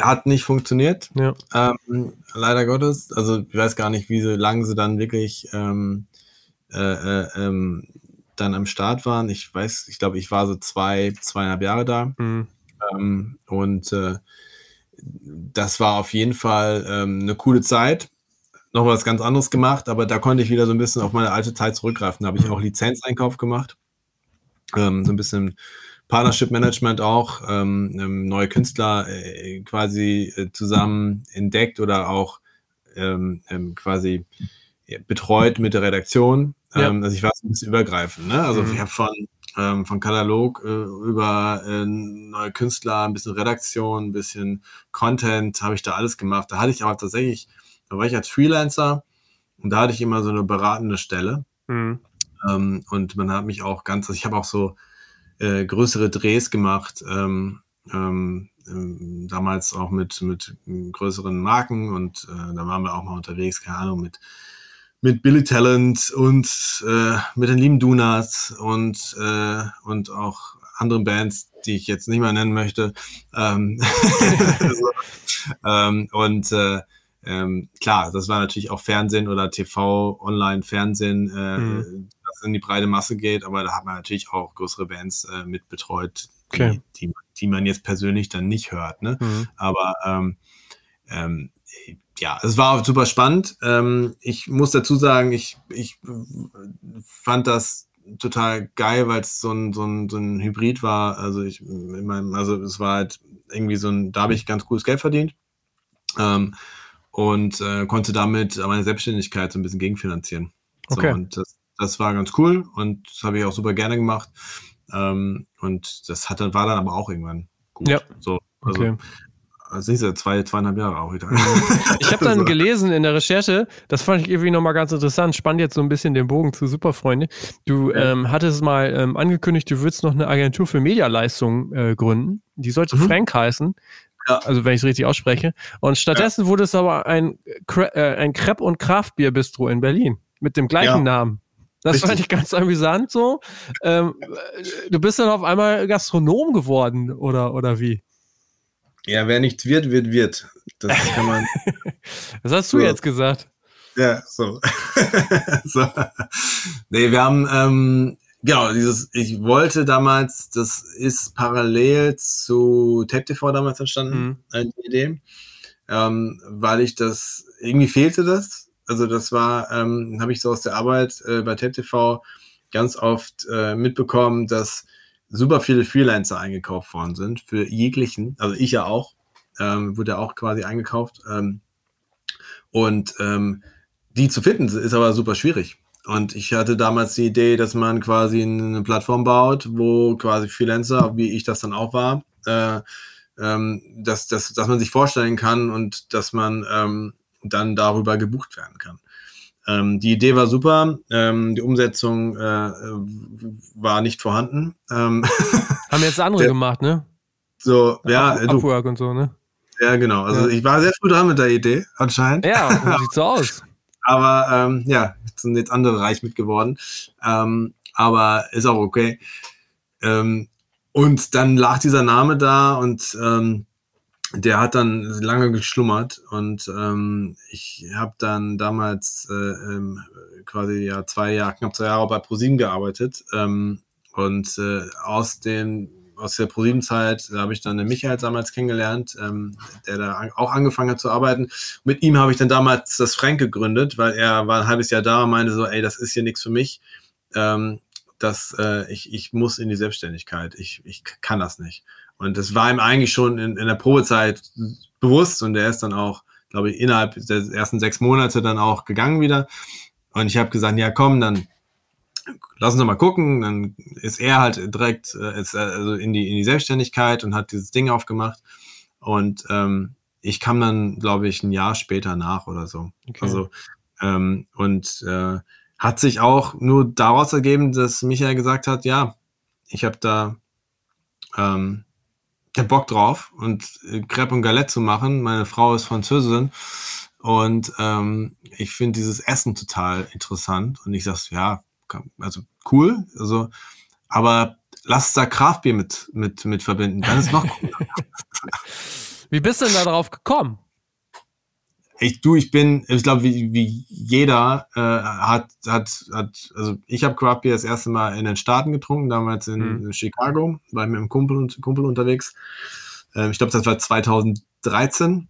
S2: hat nicht funktioniert.
S1: Ja.
S2: Ähm, leider Gottes. Also ich weiß gar nicht, wie so lange sie dann wirklich ähm, äh, äh, ähm, dann am Start waren. Ich weiß, ich glaube, ich war so zwei, zweieinhalb Jahre da. Mhm. Ähm, und äh, das war auf jeden Fall ähm, eine coole Zeit. Noch was ganz anderes gemacht, aber da konnte ich wieder so ein bisschen auf meine alte Zeit zurückgreifen. Da habe ich mhm. auch Lizenzeinkauf gemacht. Ähm, so ein bisschen Partnership Management auch, ähm, ähm, neue Künstler äh, quasi äh, zusammen entdeckt oder auch ähm, ähm quasi betreut mit der Redaktion.
S1: Ja.
S2: Ähm, also ich war so ein bisschen übergreifend. Ne? Also
S1: Mhm.
S2: ich habe von, ähm, von Katalog äh, über äh, neue Künstler, ein bisschen Redaktion, ein bisschen Content, habe ich da alles gemacht. Da hatte ich aber tatsächlich, da war ich als Freelancer und da hatte ich immer so eine beratende Stelle.
S1: Mhm.
S2: Ähm, und man hat mich auch ganz, also ich habe auch so äh, größere Drehs gemacht, ähm, ähm, ähm, damals auch mit, mit größeren Marken und äh, da waren wir auch mal unterwegs, keine Ahnung, mit, mit Billy Talent und äh, mit den lieben Donuts und, äh, und auch anderen Bands, die ich jetzt nicht mehr nennen möchte. Ähm, so, ähm, und äh, ähm, klar, das war natürlich auch Fernsehen oder TV, Online-Fernsehen, äh,
S1: Mhm.
S2: Das in die breite Masse geht, aber da hat man natürlich auch größere Bands äh, mit betreut, die,
S1: Okay.
S2: die, die man jetzt persönlich dann nicht hört. Ne?
S1: Mhm.
S2: Aber ähm, ähm, ja, es war super spannend. Ähm, ich muss dazu sagen, ich, ich fand das total geil, weil es so ein, so, ein, so ein Hybrid war. Also ich, in meinem, also es war halt irgendwie so ein, da habe ich ganz cooles Geld verdient. Ähm, und äh, konnte damit meine Selbstständigkeit so ein bisschen gegenfinanzieren. So,
S1: Okay.
S2: und das, das war ganz cool und das habe ich auch super gerne gemacht. Ähm, und das hat dann, war dann aber auch irgendwann gut.
S1: Ja.
S2: So, also,
S1: Okay.
S2: also nicht so zwei, zweieinhalb Jahre auch wieder.
S1: Ich habe dann gelesen in der Recherche, das fand ich irgendwie nochmal ganz interessant, spannt jetzt so ein bisschen den Bogen zu Superfreunde. Du
S2: Ja.
S1: ähm, hattest mal ähm, angekündigt, du würdest noch eine Agentur für Medialeistungen äh, gründen. Die sollte
S2: Mhm.
S1: Frank heißen.
S2: Ja.
S1: Also wenn ich es richtig ausspreche. Und stattdessen wurde es aber ein, äh, ein Crepe- und Kraftbier-Bistro in Berlin mit dem gleichen
S2: Ja.
S1: Namen. Das fand
S2: Richtig.
S1: ich ganz amüsant so. Ähm, äh, du bist dann auf einmal Gastronom geworden oder, oder wie?
S2: Ja, wer nichts wird, wird, wird. Das kann man.
S1: Was hast du
S2: So.
S1: jetzt gesagt?
S2: ja, so. so. Nee, wir haben, ähm, genau, dieses, ich wollte damals, das ist parallel zu Tape TV damals entstanden,
S1: Mhm.
S2: die Idee, ähm, weil ich das, irgendwie fehlte das. Also das war, ähm, habe ich so aus der Arbeit äh, bei Tape TV ganz oft äh, mitbekommen, dass super viele Freelancer eingekauft worden sind für jeglichen, also ich ja auch, ähm, wurde ja auch quasi eingekauft. Ähm, und ähm, die zu finden ist aber super schwierig. Und ich hatte damals die Idee, dass man quasi eine Plattform baut, wo quasi Freelancer, wie ich das dann auch war, äh, ähm, dass, dass, dass man sich vorstellen kann und dass man ähm, dann darüber gebucht werden kann. Ähm, die Idee war super, ähm, die Umsetzung äh, war nicht vorhanden. Ähm,
S1: Haben jetzt andere
S2: Der-
S1: gemacht, ne?
S2: so, ja,
S1: Up-
S2: du,
S1: Upwork und so, ne?
S2: ja, genau. Also
S1: Ja.
S2: ich war sehr früh dran mit der Idee, anscheinend.
S1: Ja, sieht so aus.
S2: Aber ähm, ja, sind jetzt andere reich mit geworden. Ähm, aber ist auch okay. Ähm, und dann lag dieser Name da und der hat dann lange geschlummert und ähm, ich habe dann damals äh, ähm, quasi ja zwei Jahre, knapp zwei Jahre bei ProSieben gearbeitet ähm, und äh, aus den aus der ProSieben-Zeit habe ich dann den Michael damals kennengelernt, ähm, der da auch angefangen hat zu arbeiten. Mit ihm habe ich dann damals das Frank gegründet, weil er war ein halbes Jahr da und meinte so, ey, das ist hier nichts für mich. Ähm, das, äh, ich, ich muss in die Selbstständigkeit. Ich, ich kann das nicht. Und das war ihm eigentlich schon in, in der Probezeit bewusst und er ist dann auch, glaube ich, innerhalb der ersten sechs Monate dann auch gegangen wieder. Und ich habe gesagt, ja komm, dann lass uns doch mal gucken. Dann ist er halt direkt äh, ist, also in, die, in die Selbstständigkeit und hat dieses Ding aufgemacht. Und ähm, ich kam dann, glaube ich, ein Jahr später nach oder so.
S1: Okay.
S2: Also, ähm, und äh, hat sich auch nur daraus ergeben, dass Michael gesagt hat, ja, ich habe da ähm, Bock drauf und äh, Crepe und Galette zu machen. Meine Frau ist Französin und ähm, ich finde dieses Essen total interessant. Und ich sag, so, ja, also cool, also, aber lass da Kraftbier mit, mit, mit verbinden, dann ist noch cooler.
S1: Wie bist du denn da drauf gekommen?
S2: Ich, du, ich bin, ich glaube, wie, wie jeder äh, hat, hat, hat, also ich habe Craft Beer das erste Mal in den Staaten getrunken, damals in,
S1: Mhm.
S2: Chicago, war mit einem Kumpel, und, Kumpel unterwegs. Ähm, ich glaube, das war 2013.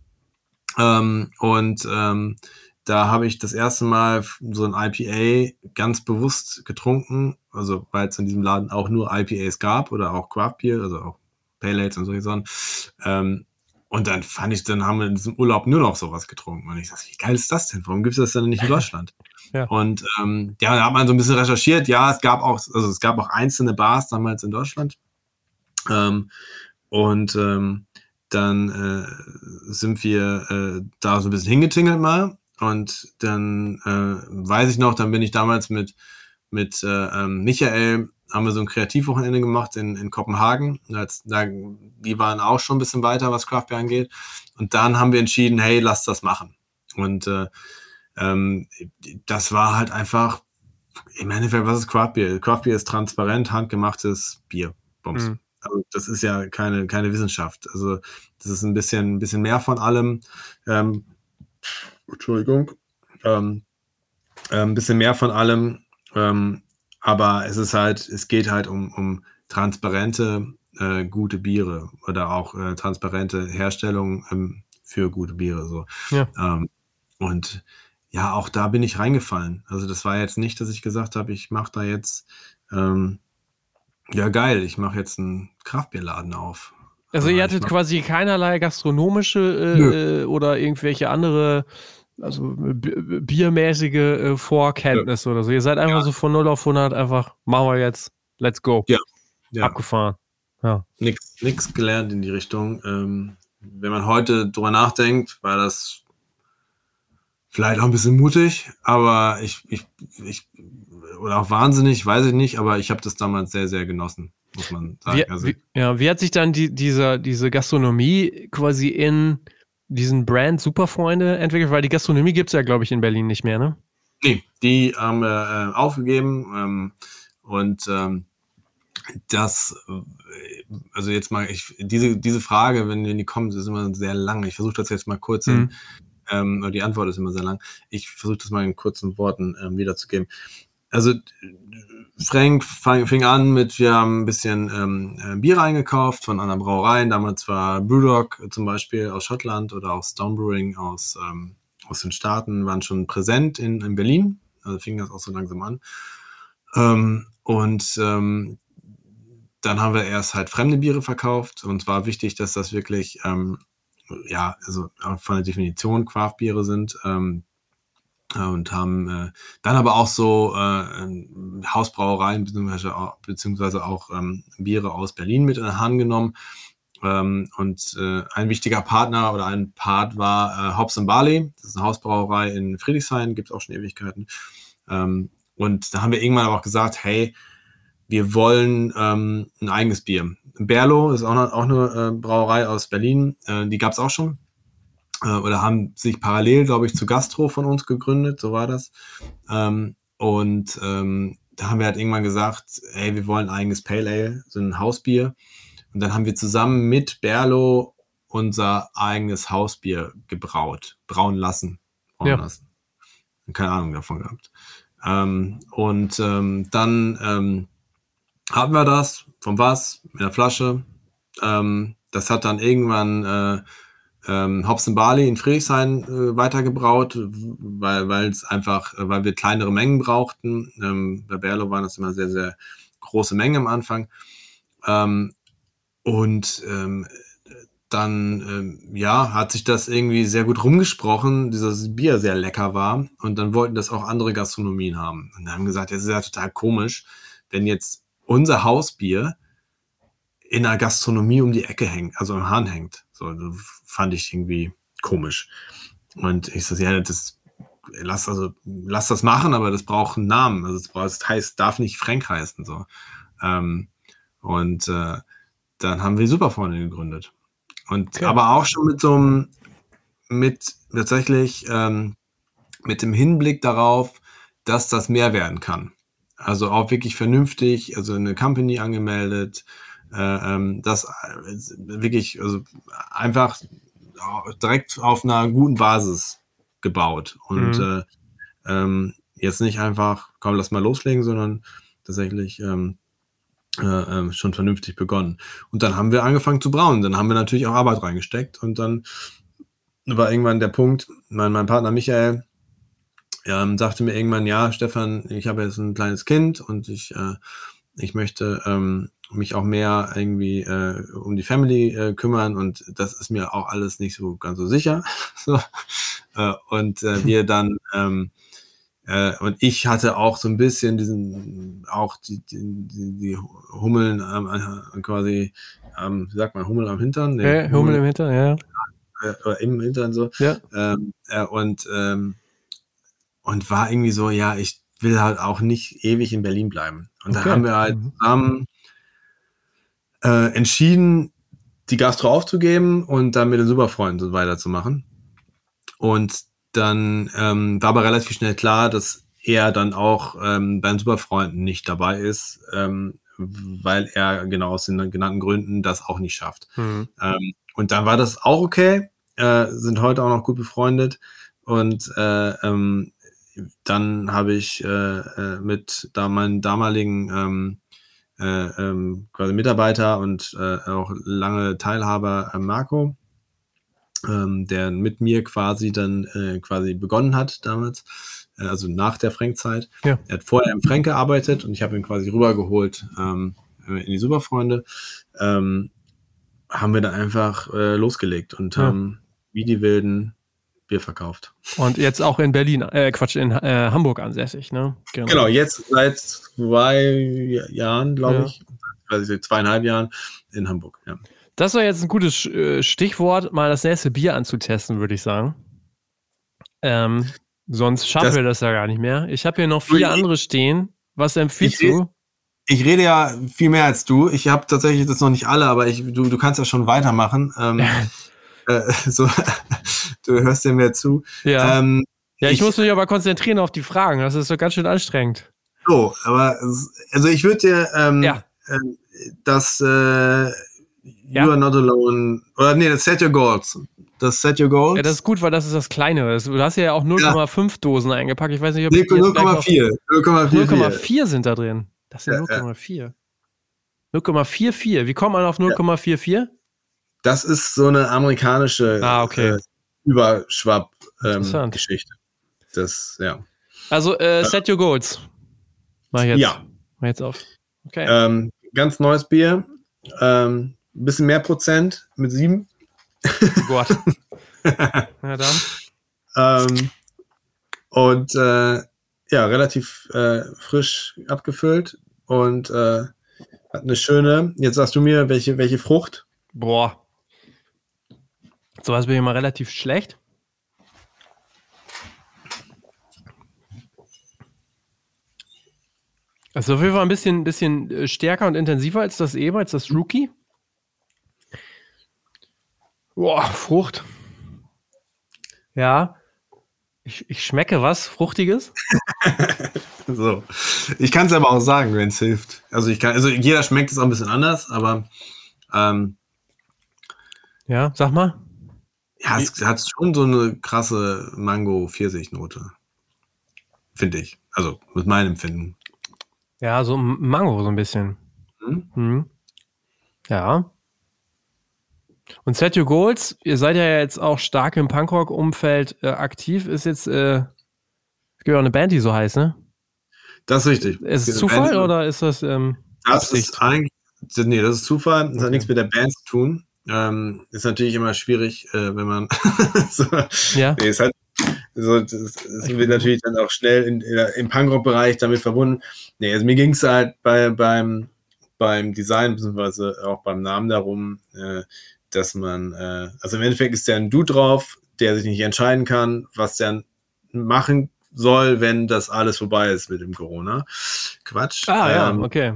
S2: Ähm, und ähm, da habe ich das erste Mal so ein IPA ganz bewusst getrunken, also weil es in diesem Laden auch nur IPAs gab oder auch Craft Beer, also auch Pale Ales und solche Sachen. Ähm, und dann fand ich, dann haben wir in diesem Urlaub nur noch sowas getrunken. Und ich dachte, wie geil ist das denn? Warum gibt es das denn nicht in Deutschland? ja. Und ähm, ja, da hat man so ein bisschen recherchiert. Ja, es gab auch, also es gab auch einzelne Bars damals in Deutschland. Ähm, und ähm, dann äh, sind wir äh, da so ein bisschen hingetingelt mal. Und dann äh, weiß ich noch, dann bin ich damals mit, mit äh, ähm, Michael haben wir so ein Kreativwochenende gemacht in, in Kopenhagen. Das, da, die waren auch schon ein bisschen weiter, was Craft Beer angeht. Und dann haben wir entschieden, hey, lass das machen. Und äh, ähm, das war halt einfach, im Endeffekt, was ist Craft Beer? Craft Beer ist transparent, handgemachtes Bier. Bums. Mhm. Also das ist ja keine, keine Wissenschaft. Also das ist ein bisschen, ein bisschen mehr von allem. Ähm, Entschuldigung. Ähm, äh, ein bisschen mehr von allem. Ähm, aber es ist halt, es geht halt um, um transparente, äh, gute Biere oder auch äh, transparente Herstellung ähm, für gute Biere. So. Ja. Ähm, und ja, auch da bin ich reingefallen. Also das war jetzt nicht, dass ich gesagt habe, ich mache da jetzt, ähm, ja geil, ich mache jetzt einen Kraftbierladen auf.
S1: Also ihr hattet quasi keinerlei gastronomische äh, äh, oder irgendwelche andere also biermäßige äh, Vorkenntnisse ja. oder so. Ihr seid einfach ja. so von 0 auf 100 einfach, machen wir jetzt, let's go.
S2: Ja.
S1: ja. Abgefahren.
S2: Ja. Nix, nix gelernt in die Richtung. Ähm, wenn man heute drüber nachdenkt, war das vielleicht auch ein bisschen mutig, aber ich, ich, ich oder auch wahnsinnig, weiß ich nicht, aber ich habe das damals sehr, sehr genossen, muss man sagen.
S1: Wie,
S2: also,
S1: wie, ja, wie hat sich dann die, dieser, diese Gastronomie quasi in diesen Brand Superfreunde entwickelt? Weil die Gastronomie gibt es ja, glaube ich, in Berlin nicht mehr, ne?
S2: Nee, die haben wir äh, aufgegeben ähm, und ähm, das, äh, also jetzt mal, ich, diese, diese Frage, wenn, wenn die kommt, ist immer sehr lang. Ich versuche das jetzt mal kurz mhm. in, ähm, die Antwort ist immer sehr lang. Ich versuche das mal in kurzen Worten ähm, wiederzugeben. Also Frank fing an mit, wir haben ein bisschen ähm, äh, Bier eingekauft von anderen Brauereien. Damals war Brewdog zum Beispiel aus Schottland oder auch Stone Brewing aus, ähm, aus den Staaten, waren schon präsent in, in Berlin. Also fing das auch so langsam an. Ähm, und ähm, dann haben wir erst halt fremde Biere verkauft und war wichtig, dass das wirklich, ähm, ja, also von der Definition Craft-Biere sind. Ähm, und haben äh, dann aber auch so äh, Hausbrauereien beziehungsweise auch, beziehungsweise auch ähm, Biere aus Berlin mit in der Hand genommen. Ähm, und äh, ein wichtiger Partner oder ein Part war äh, Hobbs Barley. Das ist eine Hausbrauerei in Friedrichshain, gibt es auch schon Ewigkeiten. Ähm, und da haben wir irgendwann aber auch gesagt, hey, wir wollen ähm, ein eigenes Bier. Berlo ist auch, eine, auch eine äh, Brauerei aus Berlin, äh, die gab es auch schon oder haben sich parallel, glaube ich, zu Gastro von uns gegründet, so war das. Ähm, und ähm, da haben wir halt irgendwann gesagt, ey, wir wollen ein eigenes Pale Ale, so ein Hausbier. Und dann haben wir zusammen mit Berlo unser eigenes Hausbier gebraut, brauen lassen. Brauen ja. lassen. Keine Ahnung davon gehabt. Ähm, und ähm, dann ähm, hatten wir das, von was, in der Flasche. Ähm, das hat dann irgendwann äh, ähm, Hobson Barley in Friedrichshain äh, weitergebraut, weil es einfach, äh, weil wir kleinere Mengen brauchten. Ähm, bei Berlo waren das immer sehr, sehr große Mengen am Anfang. Ähm, und ähm, dann, ähm, ja, hat sich das irgendwie sehr gut rumgesprochen, dieses Bier sehr lecker war. Und dann wollten das auch andere Gastronomien haben. Und haben gesagt, das ist ja total komisch, wenn jetzt unser Hausbier in einer Gastronomie um die Ecke hängt, also am Hahn hängt. So, fand ich irgendwie komisch. Und ich so, ja, das lass also lass das machen, aber das braucht einen Namen. Also das heißt, darf nicht Frank heißen so. Ähm, und äh, dann haben wir Superfreunde gegründet. Und okay. aber auch schon mit so einem, mit tatsächlich ähm, mit dem Hinblick darauf, dass das mehr werden kann. Also auch wirklich vernünftig, also eine Company angemeldet, ähm, das äh, wirklich, also einfach direkt auf einer guten Basis gebaut und mhm. äh, ähm, jetzt nicht einfach, komm, lass mal loslegen, sondern tatsächlich ähm, äh, ähm, schon vernünftig begonnen. Und dann haben wir angefangen zu brauen. Dann haben wir natürlich auch Arbeit reingesteckt und dann war irgendwann der Punkt, mein, mein Partner Michael ähm, sagte mir irgendwann, ja, Stefan, ich habe jetzt ein kleines Kind und ich, äh, ich möchte ähm, mich auch mehr irgendwie äh, um die Family äh, kümmern und das ist mir auch alles nicht so ganz so sicher. so. Äh, und äh, wir dann ähm, äh, und ich hatte auch so ein bisschen diesen, auch die, die, die Hummeln ähm, äh, quasi, ähm, wie sagt man, Hummel am Hintern?
S1: Nee, ja, Hummel im Hintern, ja.
S2: Oder im Hintern so.
S1: Ja.
S2: Ähm, äh, und, ähm, und war irgendwie so, ja, ich will halt auch nicht ewig in Berlin bleiben. Und okay. da haben wir halt mhm. zusammen äh, entschieden, die Gastro aufzugeben und dann mit den Superfreunden so weiterzumachen. Und dann ähm, war aber relativ schnell klar, dass er dann auch ähm, bei den Superfreunden nicht dabei ist, ähm, weil er genau aus den genannten Gründen das auch nicht schafft. Mhm. Ähm, und dann war das auch okay, äh, sind heute auch noch gut befreundet und äh, ähm, dann habe ich äh, äh, mit da meinen damaligen ähm, äh, ähm, quasi Mitarbeiter und äh, auch lange Teilhaber äh, Marco, ähm, der mit mir quasi dann äh, quasi begonnen hat damals, äh, also nach der Frank-Zeit. Ja. Er hat vorher im Frank gearbeitet und ich habe ihn quasi rübergeholt ähm, in die Superfreunde. Ähm, haben wir dann einfach äh, losgelegt und ja. haben wie die Wilden Bier verkauft.
S1: Und jetzt auch in Berlin, äh, Quatsch, in äh, Hamburg ansässig, ne?
S2: Genau. genau. jetzt seit zwei Jahren, glaube ja. ich, also zweieinhalb Jahren in Hamburg, ja.
S1: Das war jetzt ein gutes äh, Stichwort, mal das nächste Bier anzutesten, würde ich sagen. Ähm, sonst schaffen das, wir das ja gar nicht mehr. Ich habe hier noch vier ich, andere stehen. Was empfiehlst ich, du?
S2: Ich rede ja viel mehr als du. Ich habe tatsächlich das noch nicht alle, aber ich, du, du kannst ja schon weitermachen. Ähm, äh, so, du hörst dir mehr zu.
S1: Ja. Ähm, ja, ich, ich, muss mich aber konzentrieren auf die Fragen. Das ist so ganz schön anstrengend.
S2: So, aber also ich würde dir ähm, ja. äh, das äh, You ja. are not alone. Oder nee, das Set Your Goals. Das Set Your Goals.
S1: Ja, das ist gut, weil das ist das Kleine. Du hast ja auch 0,5 ja. Dosen eingepackt. Ich weiß nicht, ob
S2: nee, 0,4. 0,4
S1: sind da drin. Das sind ja, 0,4. 0,44. Wie kommt man auf 0,44?
S2: Das ist so eine amerikanische
S1: ah, okay. äh,
S2: Überschwapp-Geschichte. Ähm, das, ja.
S1: Also, äh, Set Your Goals. Mach jetzt.
S2: Ja.
S1: Mach jetzt auf.
S2: Okay. Ähm, ganz neues Bier. Ähm, ein bisschen mehr Prozent mit sieben.
S1: Oh Gott. Na dann.
S2: Ähm, und äh, ja, relativ äh, frisch abgefüllt und äh, hat eine schöne. Jetzt sagst du mir, welche, welche Frucht?
S1: Boah. Sowas bin ich immer relativ schlecht. Also auf jeden Fall ein bisschen, bisschen äh, stärker und intensiver als das Eber, als das Rookie. Boah, Frucht. Ja. Ich, ich schmecke was Fruchtiges.
S2: so. Ich kann es aber auch sagen, wenn es hilft. Also ich kann, also jeder schmeckt es auch ein bisschen anders, aber ähm,
S1: ja, sag mal.
S2: Ja, es hat schon so eine krasse Mango-Pfirsich-Note. Finde ich. Also mit meinem Empfinden.
S1: Ja, so Mango so ein bisschen. Hm? Hm. Ja. Und Set Your Goals, ihr seid ja jetzt auch stark im Punkrock-Umfeld äh, aktiv, ist jetzt, äh, es gibt ja auch eine Band, die so heißt, ne?
S2: Das ist richtig.
S1: Ist es Zufall Band, oder ist das ähm,
S2: Das Absicht? ist eigentlich, nee, das ist Zufall, das okay. hat nichts mit der Band zu tun. Ähm, ist natürlich immer schwierig, äh, wenn man so,
S1: ja.
S2: nee, es hat so, das, das wird natürlich dann auch schnell in, in, im Punkrock-Bereich damit verbunden. Nee, also mir ging es halt bei, beim, beim Design, beziehungsweise auch beim Namen darum, äh, dass man, äh, also im Endeffekt ist der ein Dude drauf, der sich nicht entscheiden kann, was der machen soll, wenn das alles vorbei ist mit dem Corona. Quatsch.
S1: Ah, ähm, ja, okay.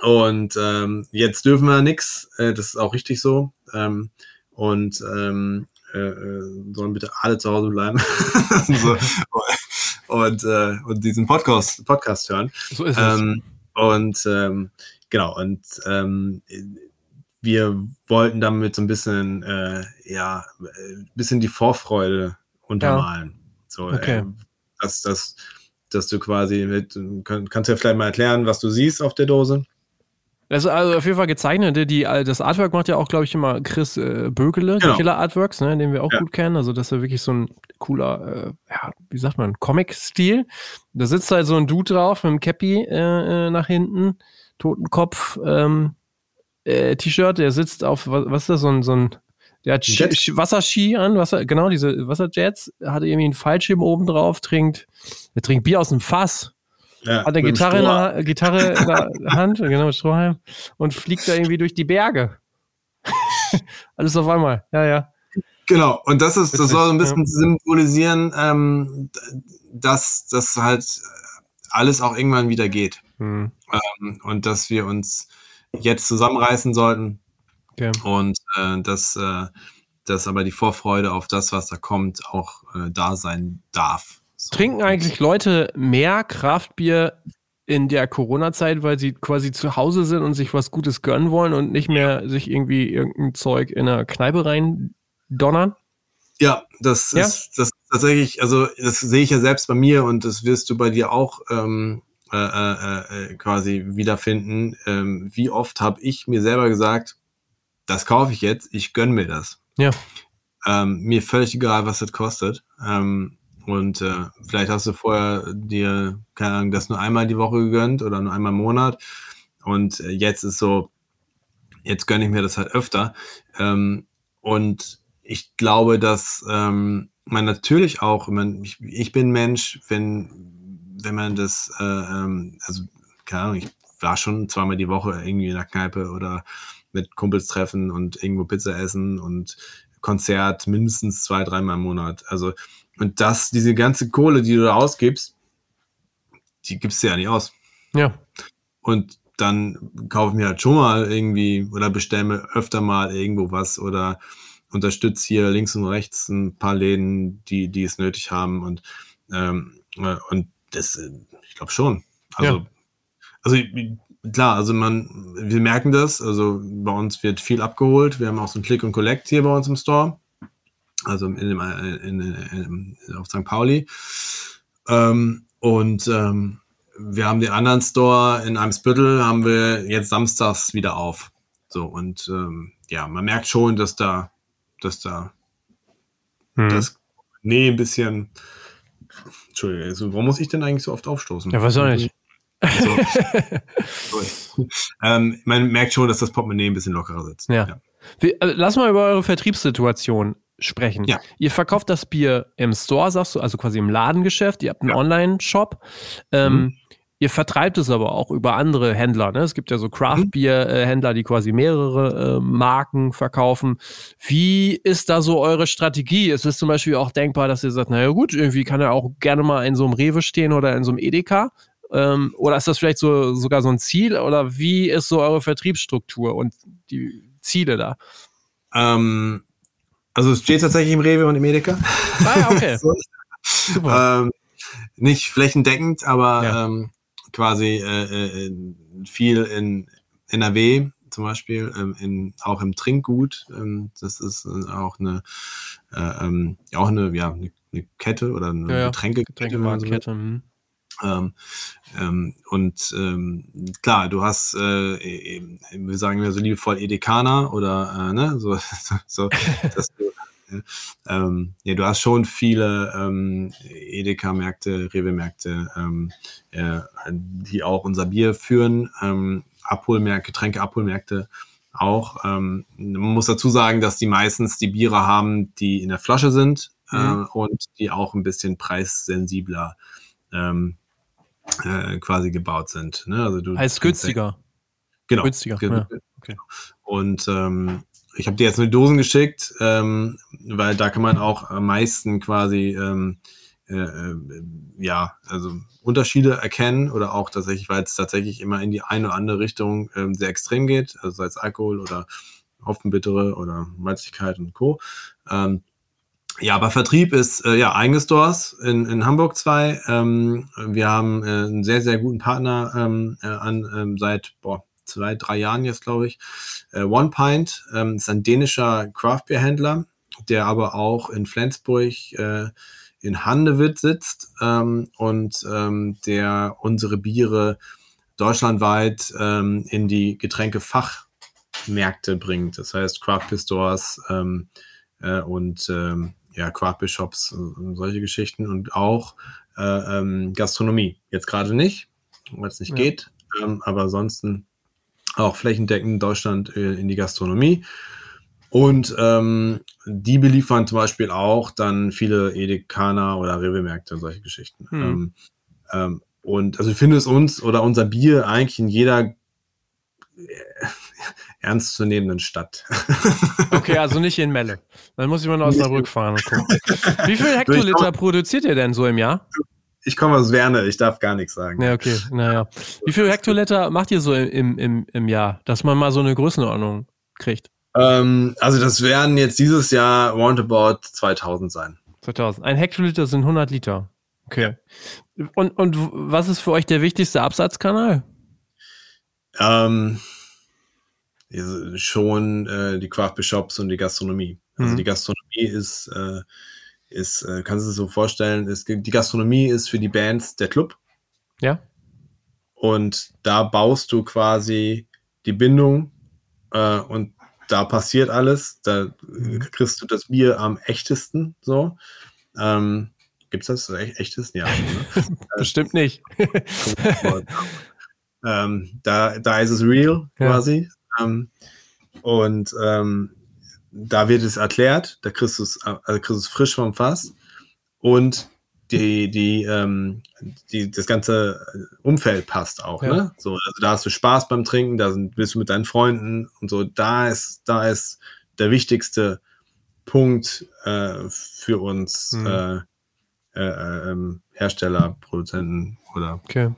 S2: Und ähm, jetzt dürfen wir nichts, äh, das ist auch richtig so. Ähm, und ähm, äh, äh sollen bitte alle zu Hause bleiben so, und, äh, und diesen Podcast, Podcast hören.
S1: So ist es. Ähm,
S2: und ähm, genau, und ähm, wir wollten damit so ein bisschen, äh, ja, ein bisschen die Vorfreude untermalen. Ja. So,
S1: okay.
S2: äh, dass, dass, dass du quasi mit, kann, kannst du ja vielleicht mal erklären, was du siehst auf der Dose.
S1: Das ist also auf jeden Fall gezeichnet. Die, das Artwork macht ja auch, glaube ich, immer Chris äh, Bökele, genau. Killer Artworks, ne, den wir auch ja. gut kennen. Also, das ist ja wirklich so ein cooler, äh, ja, wie sagt man, Comic-Stil. Da sitzt halt so ein Dude drauf mit einem Cappy äh, äh nach hinten Totenkopf ähm, äh, T-Shirt, der sitzt auf, was, was ist das, so ein, so ein der hat Ski, Ski, Wasserski an, Wasser, genau, diese Wasserjets, hat irgendwie einen Fallschirm oben drauf, trinkt, er trinkt Bier aus dem Fass, ja, hat eine Gitarre in, der, Gitarre in der Hand, genau, Strohhalm, und fliegt da irgendwie durch die Berge. Alles auf einmal, ja, ja.
S2: Genau, und das ist, das soll so ein bisschen ja. symbolisieren, ähm, dass das halt alles auch irgendwann wieder geht. Mhm. Ähm, und dass wir uns jetzt zusammenreißen sollten. Okay. Und äh, dass, äh, dass aber die Vorfreude auf das, was da kommt, auch äh, da sein darf.
S1: Trinken eigentlich Leute mehr Kraftbier in der Corona-Zeit, weil sie quasi zu Hause sind und sich was Gutes gönnen wollen und nicht mehr sich irgendwie irgendein Zeug in einer Kneipe rein donnern?
S2: Ja, das ja? ist das tatsächlich, also das sehe ich ja selbst bei mir und das wirst du bei dir auch ähm, äh, äh, äh, quasi wiederfinden. Ähm, wie oft habe ich mir selber gesagt, das kaufe ich jetzt, ich gönne mir das.
S1: Ja.
S2: Ähm, mir völlig egal, was das kostet. Ähm, und äh, vielleicht hast du vorher dir, keine Ahnung, das nur einmal die Woche gegönnt oder nur einmal im Monat. Und äh, jetzt ist so, jetzt gönne ich mir das halt öfter. Ähm, und ich glaube, dass ähm, man natürlich auch, man, ich, ich bin Mensch, wenn wenn man das, äh, ähm, also keine Ahnung, ich war schon zweimal die Woche irgendwie in der Kneipe oder mit Kumpels treffen und irgendwo Pizza essen und Konzert mindestens zwei, dreimal im Monat. Also, und das, diese ganze Kohle, die du da ausgibst, die gibst du ja nicht aus.
S1: Ja.
S2: Und dann kaufe ich mir halt schon mal irgendwie oder bestelle mir öfter mal irgendwo was oder unterstütze hier links und rechts ein paar Läden, die, die es nötig haben und, ähm, äh, und das, äh, ich glaube schon. Also, ja. also klar, also man, wir merken das. Also bei uns wird viel abgeholt. Wir haben auch so ein Click und Collect hier bei uns im Store. Also in dem, in, in, in, auf St. Pauli. Ähm, und ähm, wir haben den anderen Store in einem Spittel, haben wir jetzt samstags wieder auf. So, und ähm, ja, man merkt schon, dass da, dass da hm. das Nee, ein bisschen Entschuldigung, also warum muss ich denn eigentlich so oft aufstoßen?
S1: Ja, weiß auch nicht. Also,
S2: ähm, man merkt schon, dass das Portemonnaie ein bisschen lockerer sitzt.
S1: Ja. ja. Also, lass mal über eure Vertriebssituation sprechen.
S2: Ja.
S1: Ihr verkauft das Bier im Store, sagst du, also quasi im Ladengeschäft. Ihr habt einen ja. Online-Shop. Ähm, mhm. Ihr vertreibt es aber auch über andere Händler. Ne? Es gibt ja so Craft-Bier-Händler, die quasi mehrere äh, Marken verkaufen. Wie ist da so eure Strategie? Es ist zum Beispiel auch denkbar, dass ihr sagt, naja gut, irgendwie kann er auch gerne mal in so einem Rewe stehen oder in so einem Edeka. Ähm, oder ist das vielleicht so sogar so ein Ziel? Oder wie ist so eure Vertriebsstruktur und die Ziele da?
S2: Ähm, also es steht tatsächlich im Rewe und im Edeka.
S1: Ah okay. so.
S2: Super. Ähm, nicht flächendeckend, aber ja. ähm, quasi äh, äh, viel in NRW zum Beispiel, ähm, in, auch im Trinkgut. Ähm, das ist äh, auch eine, äh, ähm, auch eine, ja, eine, eine, Kette oder eine ja, Getränkekette. Getränke mhm. Ähm, ähm, und ähm, klar, du hast, äh, e, e, wir sagen immer so liebevoll Edekaner oder äh, ne, so, so dass du ähm, ja, du hast schon viele ähm, Edeka-Märkte, Rewe-Märkte, ähm, äh, die auch unser Bier führen, ähm, Abholmärkte, Getränke-Abholmärkte auch. Ähm, man muss dazu sagen, dass die meistens die Biere haben, die in der Flasche sind äh, mhm. und die auch ein bisschen preissensibler ähm, äh, quasi gebaut sind. Ne?
S1: Also du heißt günstiger.
S2: Genau.
S1: Günstiger.
S2: Ja. Okay. Und ähm, ich habe dir jetzt nur Dosen geschickt, ähm, weil da kann man auch am meisten quasi ähm, äh, äh, ja, also Unterschiede erkennen oder auch tatsächlich, weil es tatsächlich immer in die eine oder andere Richtung ähm, sehr extrem geht, also sei es Alkohol oder Hopfenbittere oder Malzigkeit und Co. Ähm, ja, aber Vertrieb ist äh, ja eigene Stores in, in Hamburg zwei. Ähm, wir haben äh, einen sehr, sehr guten Partner ähm, äh, an, ähm, seit boah, zwei, drei Jahren jetzt, glaube ich. Äh, One Pint ähm, ist ein dänischer Craft Beer Händler, der aber auch in Flensburg, äh, in Handewitt sitzt ähm, und ähm, der unsere Biere deutschlandweit ähm, in die Getränkefachmärkte bringt. Das heißt Craft Beer Stores ähm, äh, und ja, und solche Geschichten und auch äh, ähm, Gastronomie. Jetzt gerade nicht, weil es nicht ja. geht, ähm, aber ansonsten auch flächendeckend Deutschland äh, in die Gastronomie. Und ähm, die beliefern zum Beispiel auch dann viele Edekaner oder Rewe-Märkte, solche Geschichten.
S1: Hm.
S2: Ähm, ähm, und also ich finde es uns oder unser Bier eigentlich in jeder äh, ernstzunehmenden Stadt.
S1: Okay, also nicht in Melle. Dann muss ich mal nach Osnabrück fahren und gucken. Wie viel Hektoliter produziert ihr denn so im Jahr?
S2: Ich komme aus Werne, ich darf gar nichts sagen.
S1: Ja, okay, naja. Wie viel Hektoliter macht ihr so im, im, im Jahr, dass man mal so eine Größenordnung kriegt?
S2: Ähm, also das werden jetzt dieses Jahr roundabout 2000 sein.
S1: 2000. Ein Hektoliter sind 100 Liter. Okay. Und, und was ist für euch der wichtigste Absatzkanal?
S2: Ähm, schon äh, die Craft Shops und die Gastronomie. Also
S1: Mhm.
S2: die Gastronomie ist, äh, ist äh, kannst du dir so vorstellen, ist, die Gastronomie ist für die Bands der Club
S1: Ja?
S2: und da baust du quasi die Bindung äh, und da passiert alles. Da äh, kriegst du das Bier am echtesten so. Ähm, Gibt es das echt, echtesten? Ja. Ne?
S1: Bestimmt nicht.
S2: ähm, da, da ist es real
S1: Ja.
S2: quasi. Ähm, und ähm, da wird es erklärt, da kriegst du es, äh, also es frisch vom Fass und die, die, ähm, die, das ganze Umfeld passt auch.
S1: Ja.
S2: Ne? So, also da hast du Spaß beim Trinken, da sind, bist du mit deinen Freunden und so. Da ist, da ist der wichtigste Punkt äh, für uns
S1: Mhm.
S2: äh, äh, ähm, Hersteller, Produzenten oder
S1: Okay.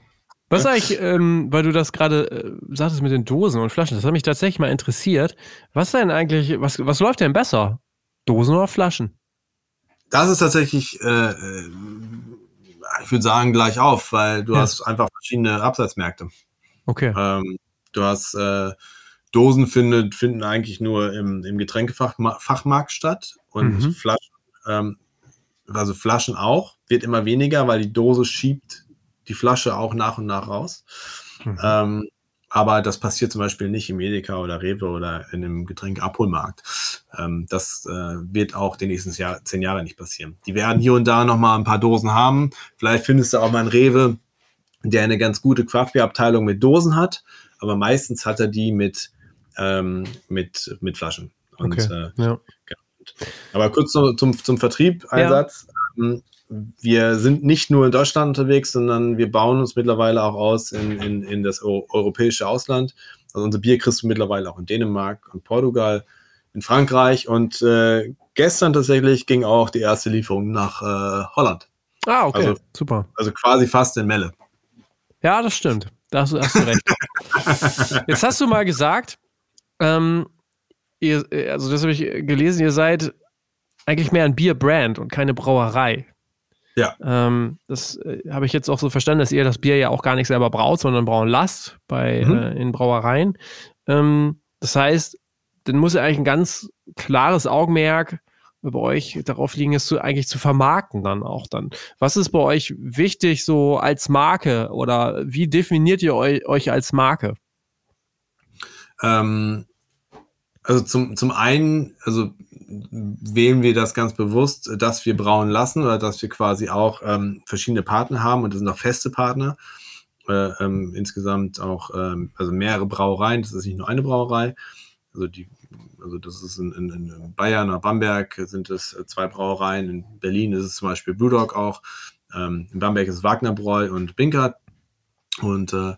S1: Was eigentlich, ähm, weil du das gerade äh, sagtest mit den Dosen und Flaschen, das hat mich tatsächlich mal interessiert. Was denn eigentlich, was, was läuft denn besser? Dosen oder Flaschen?
S2: Das ist tatsächlich, äh, äh, ich würde sagen, gleich auf, weil du
S1: Ja.
S2: hast einfach verschiedene Absatzmärkte.
S1: Okay.
S2: Ähm, du hast äh, Dosen findet, finden eigentlich nur im, im Getränkefachmarkt statt und
S1: Mhm.
S2: Flaschen, ähm, also Flaschen auch, wird immer weniger, weil die Dose schiebt die Flasche auch nach und nach raus.
S1: Mhm.
S2: Ähm, aber das passiert zum Beispiel nicht im Edeka oder Rewe oder in einem Getränkeabholmarkt. Ähm, das äh, wird auch die nächsten Jahr, zehn Jahre nicht passieren. Die werden hier und da noch mal ein paar Dosen haben. Vielleicht findest du auch mal einen Rewe, der eine ganz gute Craftbeer-Abteilung mit Dosen hat, aber meistens hat er die mit, ähm, mit, mit Flaschen. Und,
S1: Okay.
S2: äh,
S1: Ja.
S2: aber kurz zum, zum, zum Vertrieb, ein
S1: Ja.
S2: Satz. Ähm, Wir sind nicht nur in Deutschland unterwegs, sondern wir bauen uns mittlerweile auch aus in, in, in das Eu europäische Ausland. Also unser Bier kriegst du mittlerweile auch in Dänemark und Portugal, in Frankreich und äh, gestern tatsächlich ging auch die erste Lieferung nach äh, Holland.
S1: Ah, okay.
S2: Also-
S1: Super.
S2: Also quasi fast in Melle.
S1: Ja, das stimmt. Da hast, du- hast du recht. Jetzt hast du mal gesagt, ähm, ihr, also das habe ich gelesen, ihr seid eigentlich mehr ein Bierbrand und keine Brauerei.
S2: Ja.
S1: Ähm, das äh, habe ich jetzt auch so verstanden, dass ihr das Bier ja auch gar nicht selber braut, sondern brauen lasst bei,
S2: Mhm.
S1: äh, in Brauereien. Ähm, das heißt, dann muss ja eigentlich ein ganz klares Augenmerk bei euch darauf liegen, es zu, eigentlich zu vermarkten dann auch dann. Was ist bei euch wichtig so als Marke oder wie definiert ihr eu euch als Marke?
S2: Ähm, also zum, zum einen, also wählen wir das ganz bewusst, dass wir brauen lassen oder dass wir quasi auch ähm, verschiedene Partner haben und das sind auch feste Partner. Äh, ähm, insgesamt auch, ähm, also mehrere Brauereien, das ist nicht nur eine Brauerei. Also die, also das ist in, in, in Bayern oder Bamberg sind es äh, zwei Brauereien, in Berlin ist es zum Beispiel Brewdog auch, ähm, in Bamberg ist Wagnerbräu und Binkert und äh,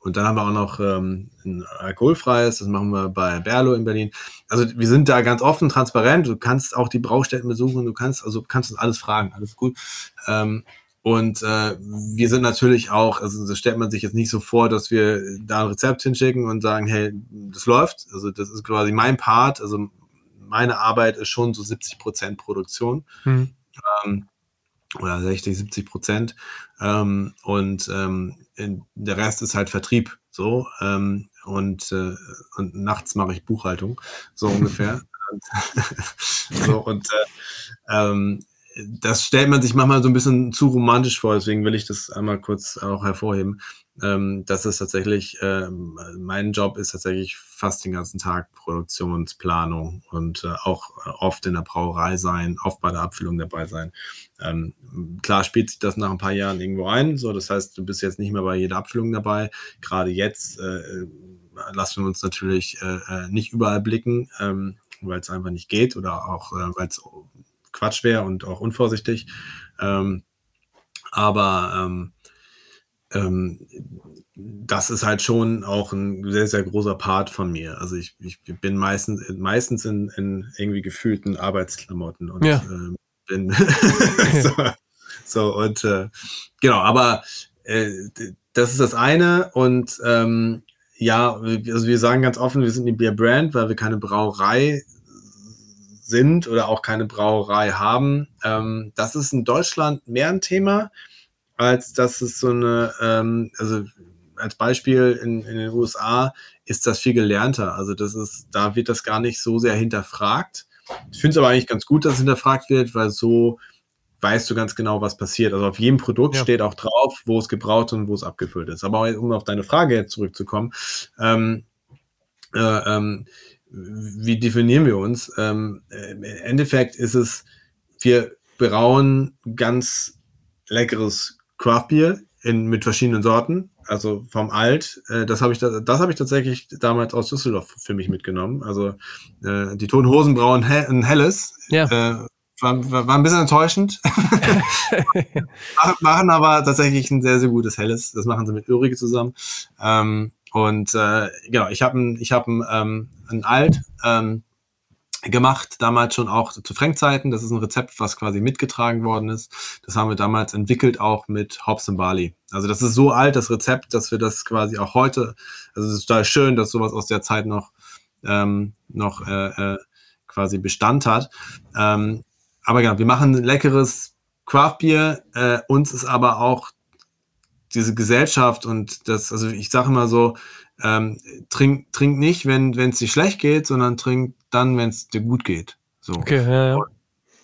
S2: und dann haben wir auch noch ähm, ein alkoholfreies, das machen wir bei Berlo in Berlin. Also wir sind da ganz offen, transparent. Du kannst auch die Braustätten besuchen, du kannst also kannst uns alles fragen, alles gut. Ähm, und äh, wir sind natürlich auch, also das stellt man sich jetzt nicht so vor, dass wir da ein Rezept hinschicken und sagen, hey, das läuft. Also das ist quasi mein Part. Also meine Arbeit ist schon so 70 Prozent Produktion
S1: Hm.
S2: ähm, oder 60, 70 Prozent. Ähm, und ähm, der Rest ist halt Vertrieb. So. Ähm, und, äh, und nachts mache ich Buchhaltung, so ungefähr. und, so, und äh, ähm, das stellt man sich manchmal so ein bisschen zu romantisch vor, deswegen will ich das einmal kurz auch hervorheben. Ähm, das ist tatsächlich, ähm, mein Job ist tatsächlich fast den ganzen Tag Produktionsplanung und äh, auch äh, oft in der Brauerei sein, oft bei der Abfüllung dabei sein. Ähm, klar spielt sich das nach ein paar Jahren irgendwo ein, so das heißt, du bist jetzt nicht mehr bei jeder Abfüllung dabei. Gerade jetzt äh, lassen wir uns natürlich äh, äh nicht überall blicken, ähm, weil es einfach nicht geht oder auch äh, weil es Quatsch wäre und auch unvorsichtig. Ähm, aber ähm, das ist halt schon auch ein sehr, sehr großer Part von mir. Also ich, ich bin meistens, meistens in, in irgendwie gefühlten Arbeitsklamotten und
S1: ja.
S2: ähm, bin so, so, und äh, genau, aber äh, das ist das eine und ähm, ja, also wir sagen ganz offen, wir sind eine Bierbrand, weil wir keine Brauerei sind oder auch keine Brauerei haben. Ähm, das ist in Deutschland mehr ein Thema, als dass es so eine, ähm, also als Beispiel in, in den USA ist das viel gelernter. Also das ist, da wird das gar nicht so sehr hinterfragt. Ich finde es aber eigentlich ganz gut, dass es hinterfragt wird, weil so weißt du ganz genau, was passiert. Also auf jedem Produkt ja. steht auch drauf, wo es gebraucht und wo es abgefüllt ist. Aber um auf deine Frage zurückzukommen, ähm, äh, ähm, wie definieren wir uns? Ähm, Im Endeffekt ist es, wir brauen ganz leckeres Craftbier in, mit verschiedenen Sorten also vom Alt, äh, das habe ich, da, das habe ich tatsächlich damals aus Düsseldorf für mich mitgenommen. Also äh, die Toten Hosen brauen he ein helles.
S1: Ja.
S2: Äh, war, war, ein bisschen enttäuschend. machen aber tatsächlich ein sehr, sehr gutes helles. Das machen sie mit Ulrike zusammen. Ähm, und äh, genau, ich habe ein, ich hab ein, ähm, ein Alt. Ähm, gemacht, damals schon auch zu Frank-Zeiten. Das ist ein Rezept, was quasi mitgetragen worden ist. Das haben wir damals entwickelt auch mit Hobbs und Barley. Also das ist so alt, das Rezept, dass wir das quasi auch heute, also es ist total schön, dass sowas aus der Zeit noch, ähm, noch äh, äh, quasi Bestand hat. Ähm, aber genau, wir machen ein leckeres Craftbier. Äh, uns ist aber auch diese Gesellschaft und das, also ich sage immer so, ähm, trink, trink nicht, wenn es dir schlecht geht, sondern trink dann, wenn es dir gut geht. So.
S1: Okay, ja, ja.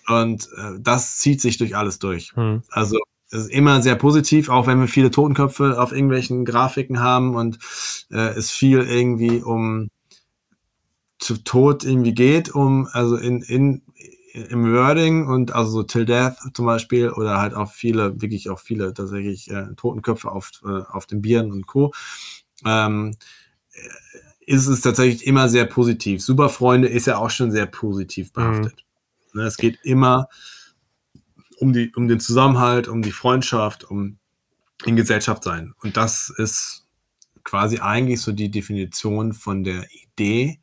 S2: Und, äh, das zieht sich durch alles durch. Hm. Also es ist immer sehr positiv, auch wenn wir viele Totenköpfe auf irgendwelchen Grafiken haben und äh, es viel irgendwie um zu Tod irgendwie geht, um, also in, in, im Wording und also so Till Death zum Beispiel oder halt auch viele, wirklich auch viele tatsächlich äh, Totenköpfe auf, äh, auf den Bieren und Co. Ähm, ist es tatsächlich immer sehr positiv. Superfreunde ist ja auch schon sehr positiv mhm. behaftet. Mhm. Es geht immer um, die, um den Zusammenhalt, um die Freundschaft, um in Gesellschaft sein. Und das ist quasi eigentlich so die Definition von der Idee,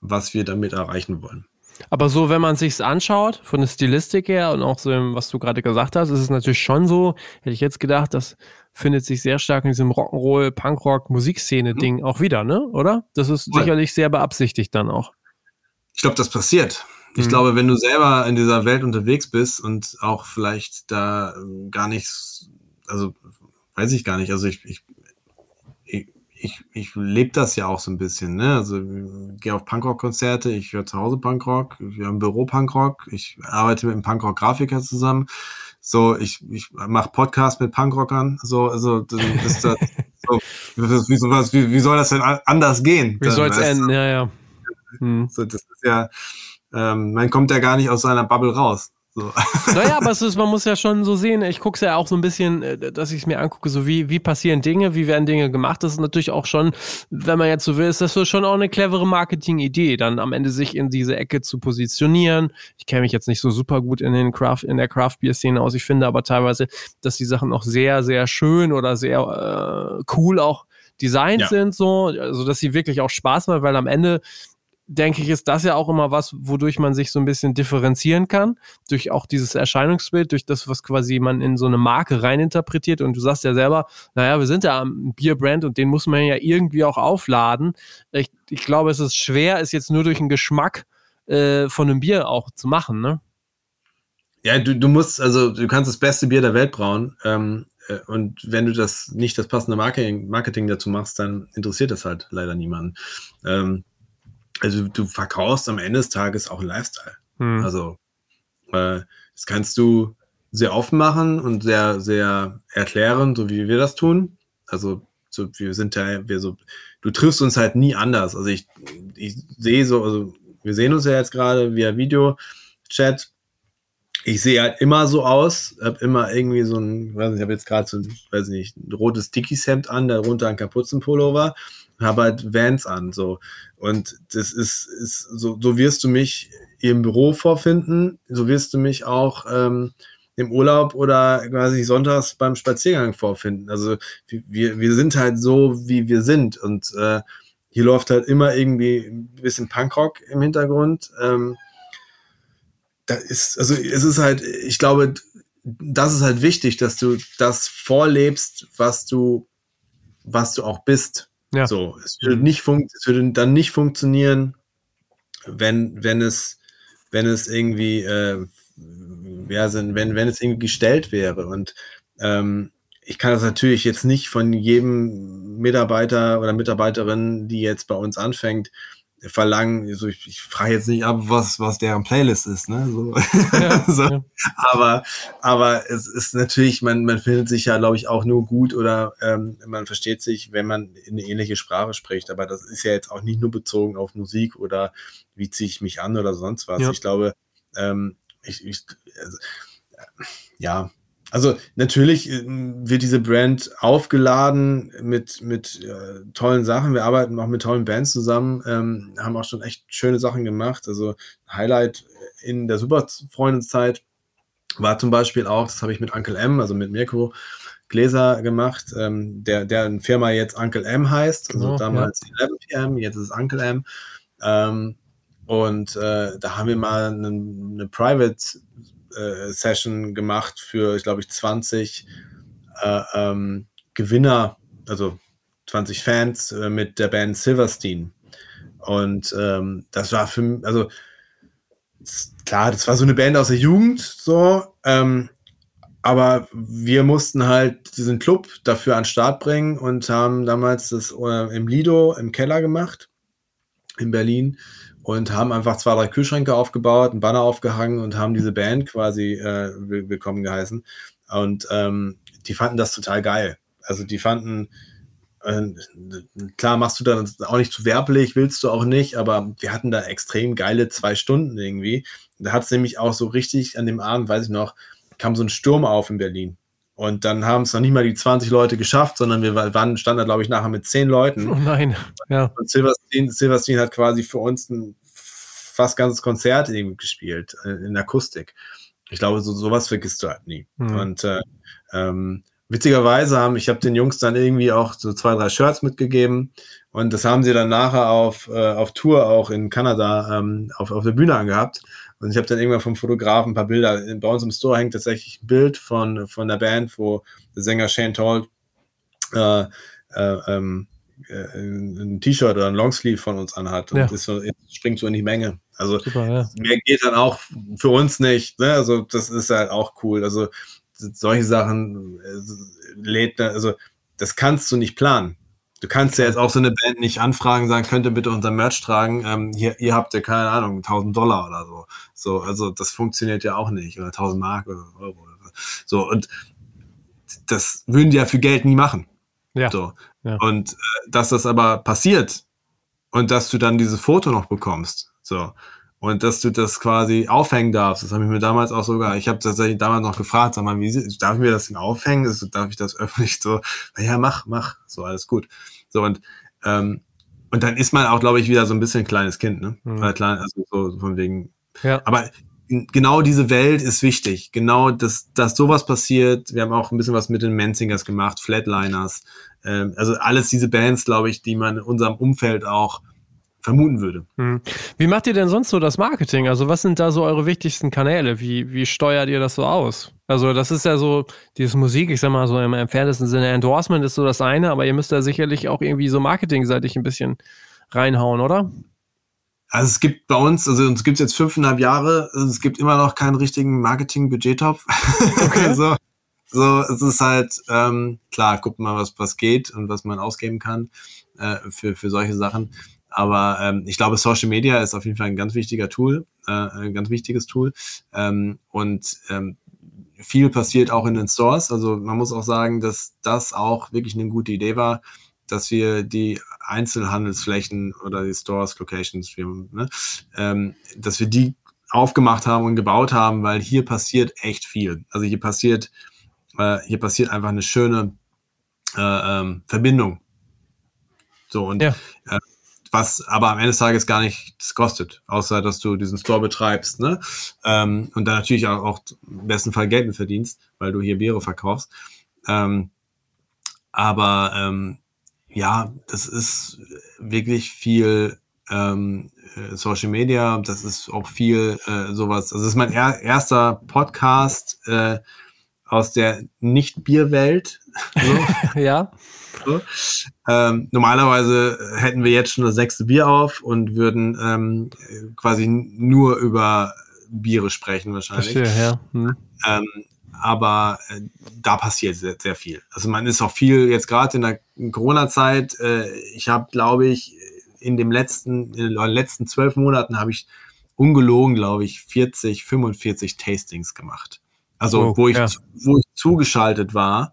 S2: was wir damit erreichen wollen.
S1: Aber so, wenn man sich's anschaut, von der Stilistik her und auch so, was du gerade gesagt hast, ist es natürlich schon so, hätte ich jetzt gedacht, das findet sich sehr stark in diesem Rock'n'Roll, Punkrock, Musikszene-Ding mhm. auch wieder, ne? Oder? Das ist Voll. sicherlich sehr beabsichtigt dann auch.
S2: Ich glaube, das passiert. Ich mhm. glaube, wenn du selber in dieser Welt unterwegs bist und auch vielleicht da gar nichts, also weiß ich gar nicht, also ich, ich ich, ich lebe das ja auch so ein bisschen, ne? Also gehe auf Punkrock-Konzerte, ich höre zu Hause Punkrock, wir haben Büro Punkrock, ich arbeite mit einem Punkrock-Grafiker zusammen. So, ich, ich mache Podcast mit Punkrockern. So, also dann ist das so, wie, sowas, wie, wie soll das denn anders gehen?
S1: Wie soll es enden? Ja, ja.
S2: Hm. So, das ist ja, ähm, man kommt ja gar nicht aus seiner Bubble raus. So.
S1: Naja, aber es ist, man muss ja schon so sehen, ich gucke es ja auch so ein bisschen, äh, dass ich es mir angucke, so wie, wie passieren Dinge, wie werden Dinge gemacht. Das ist natürlich auch schon, wenn man jetzt so will, ist das so schon auch eine clevere Marketing-Idee, dann am Ende sich in diese Ecke zu positionieren. Ich kenne mich jetzt nicht so super gut in den Craft, in der Craft-Bier-Szene aus. Ich finde aber teilweise, dass die Sachen auch sehr, sehr schön oder sehr äh, cool auch designt ja. sind, so, also dass sie wirklich auch Spaß machen, weil am Ende denke ich, ist das ja auch immer was, wodurch man sich so ein bisschen differenzieren kann, durch auch dieses Erscheinungsbild, durch das, was quasi man in so eine Marke reininterpretiert. Und du sagst ja selber, naja, wir sind ja am Bierbrand und den muss man ja irgendwie auch aufladen. Ich, ich glaube, es ist schwer, es jetzt nur durch den Geschmack äh, von einem Bier auch zu machen, ne?
S2: Ja, du, du musst, also du kannst das beste Bier der Welt brauen. Ähm, äh, und wenn du das nicht das passende Marketing, Marketing dazu machst, dann interessiert das halt leider niemanden. Ähm, also du verkaufst am Ende des Tages auch einen Lifestyle. Hm. Also äh, das kannst du sehr offen machen und sehr, sehr erklären, so wie wir das tun. Also so, wir sind ja, wir so, du triffst uns halt nie anders. Also ich, ich sehe so, also wir sehen uns ja jetzt gerade via Video-Chat. Ich sehe halt immer so aus, habe immer irgendwie so ein, weiß nicht, ich habe jetzt gerade so ein, weiß nicht, ein rotes Dickies-Hemd an, darunter ein Kapuzenpullover habe halt Vans an, so. Und das ist, ist so, so wirst du mich im Büro vorfinden, so wirst du mich auch ähm, im Urlaub oder quasi sonntags beim Spaziergang vorfinden. Also wir, wir sind halt so, wie wir sind. Und äh, hier läuft halt immer irgendwie ein bisschen Punkrock im Hintergrund. Ähm, da ist, also es ist halt, ich glaube, das ist halt wichtig, dass du das vorlebst, was du, was du auch bist. Ja. So, es würde nicht es würde dann nicht funktionieren, wenn, wenn es, wenn es irgendwie, äh, ja, sind, wenn, wenn es irgendwie gestellt wäre. Und ähm, ich kann das natürlich jetzt nicht von jedem Mitarbeiter oder Mitarbeiterin, die jetzt bei uns anfängt, verlangen, also ich, ich frage jetzt nicht ab, was, was deren Playlist ist, ne? So. Ja, so. Ja. Aber, aber es ist natürlich, man, man findet sich ja, glaube ich, auch nur gut oder ähm, man versteht sich, wenn man eine ähnliche Sprache spricht. Aber das ist ja jetzt auch nicht nur bezogen auf Musik oder wie ziehe ich mich an oder sonst was. Ja. Ich glaube, ähm, ich, ich also, ja, also natürlich äh, wird diese Brand aufgeladen mit, mit äh, tollen Sachen. Wir arbeiten auch mit tollen Bands zusammen, ähm, haben auch schon echt schöne Sachen gemacht. Also Highlight in der Superfreundenzeit war zum Beispiel auch, das habe ich mit Uncle M, also mit Mirko Gläser gemacht, ähm, der, der Firma jetzt Uncle M heißt, also genau, damals ja. 11 PM, jetzt ist es Uncle M. Ähm, und äh, da haben wir mal eine, eine Private äh, Session gemacht für, ich glaube ich, 20 äh, ähm, Gewinner, also 20 Fans äh, mit der Band Silverstein. Und ähm, das war für mich, also klar, das war so eine Band aus der Jugend, so, ähm, aber wir mussten halt diesen Club dafür an den Start bringen und haben damals das äh, im Lido im Keller gemacht in Berlin und haben einfach zwei, drei Kühlschränke aufgebaut, einen Banner aufgehangen und haben diese Band quasi äh, willkommen geheißen. Und ähm, die fanden das total geil. Also die fanden, äh, klar machst du dann auch nicht zu werblich, willst du auch nicht, aber wir hatten da extrem geile zwei Stunden irgendwie. Da hat es nämlich auch so richtig an dem Abend, weiß ich noch, kam so ein Sturm auf in Berlin. Und dann haben es noch nicht mal die 20 Leute geschafft, sondern wir waren, standen da, glaube ich, nachher mit 10 Leuten.
S1: Oh nein, ja.
S2: Und Silverstein, Silverstein hat quasi für uns ein fast ganzes Konzert eben gespielt, äh, in Akustik. Ich glaube, so, sowas vergisst du halt nie. Mhm. Und äh, ähm, witzigerweise haben, ich habe den Jungs dann irgendwie auch so zwei, drei Shirts mitgegeben und das haben sie dann nachher auf, äh, auf Tour auch in Kanada ähm, auf, auf der Bühne angehabt. Und ich habe dann irgendwann vom Fotografen ein paar Bilder. Bei uns im Store hängt tatsächlich ein Bild von, von der Band, wo der Sänger Shane Toll äh, äh, ähm, äh, ein T-Shirt oder ein Longsleeve von uns anhat und ja. so, springt so in die Menge. Also Super, ja. mehr geht dann auch für uns nicht. Ne? Also das ist halt auch cool. Also solche Sachen äh, lädt, also das kannst du nicht planen. Du kannst ja jetzt auch so eine Band nicht anfragen, sagen, könnt ihr bitte unser Merch tragen? Ähm, hier, ihr habt ja keine Ahnung, 1000 Dollar oder so. So, also das funktioniert ja auch nicht oder 1000 Mark oder Euro. Oder so und das würden die ja für Geld nie machen. Ja. So. ja. Und äh, dass das aber passiert und dass du dann dieses Foto noch bekommst, so und dass du das quasi aufhängen darfst. Das habe ich mir damals auch sogar, ich habe tatsächlich damals noch gefragt, sag mal, wie darf ich mir das denn aufhängen? Also, darf ich das öffentlich so? Ja, mach, mach, so alles gut. So und ähm, und dann ist man auch, glaube ich, wieder so ein bisschen ein kleines Kind, ne? Mhm. Klein, also so von wegen. Ja. Aber genau diese Welt ist wichtig. Genau, dass, dass sowas passiert. Wir haben auch ein bisschen was mit den Menzingers gemacht, Flatliners. Ähm, also alles diese Bands, glaube ich, die man in unserem Umfeld auch vermuten würde. Mhm.
S1: Wie macht ihr denn sonst so das Marketing? Also was sind da so eure wichtigsten Kanäle? Wie, wie steuert ihr das so aus? Also das ist ja so, dieses Musik, ich sag mal so im entferntesten Sinne, Endorsement ist so das eine, aber ihr müsst da sicherlich auch irgendwie so marketingseitig ein bisschen reinhauen, oder?
S2: Also es gibt bei uns, also uns gibt es jetzt fünfeinhalb Jahre, also es gibt immer noch keinen richtigen Marketing-Budgettopf. Okay. so, so, es ist halt, ähm, klar, guckt mal, was, was geht und was man ausgeben kann äh, für, für solche Sachen. Aber ähm, ich glaube, Social Media ist auf jeden Fall ein ganz wichtiger Tool, äh, ein ganz wichtiges Tool. Ähm, und ähm, viel passiert auch in den Stores. Also man muss auch sagen, dass das auch wirklich eine gute Idee war, dass wir die Einzelhandelsflächen oder die Stores, Locations, ne, ähm, dass wir die aufgemacht haben und gebaut haben, weil hier passiert echt viel. Also hier passiert, äh, hier passiert einfach eine schöne äh, ähm, Verbindung So und ja. äh, was aber am Ende des Tages gar nichts kostet, außer dass du diesen Store betreibst, ne? Ähm, und dann natürlich auch, auch im besten Fall Geld verdienst, weil du hier Biere verkaufst. Ähm, aber ähm, ja, das ist wirklich viel ähm, äh, Social Media, das ist auch viel äh, sowas. Also das ist mein er erster Podcast äh, aus der Nicht-Bier-Welt.
S1: So. ja.
S2: So. Ähm, normalerweise hätten wir jetzt schon das sechste Bier auf und würden ähm, quasi nur über Biere sprechen wahrscheinlich.
S1: Verstehe, ja. Hm.
S2: Ähm, aber äh, da passiert sehr, sehr viel. Also man ist auch viel jetzt gerade in der Corona-Zeit. Äh, ich habe, glaube ich, in dem letzten, in den letzten zwölf Monaten habe ich ungelogen, glaube ich, 40, 45 Tastings gemacht. Also oh, wo ich, ja. wo ich zugeschaltet war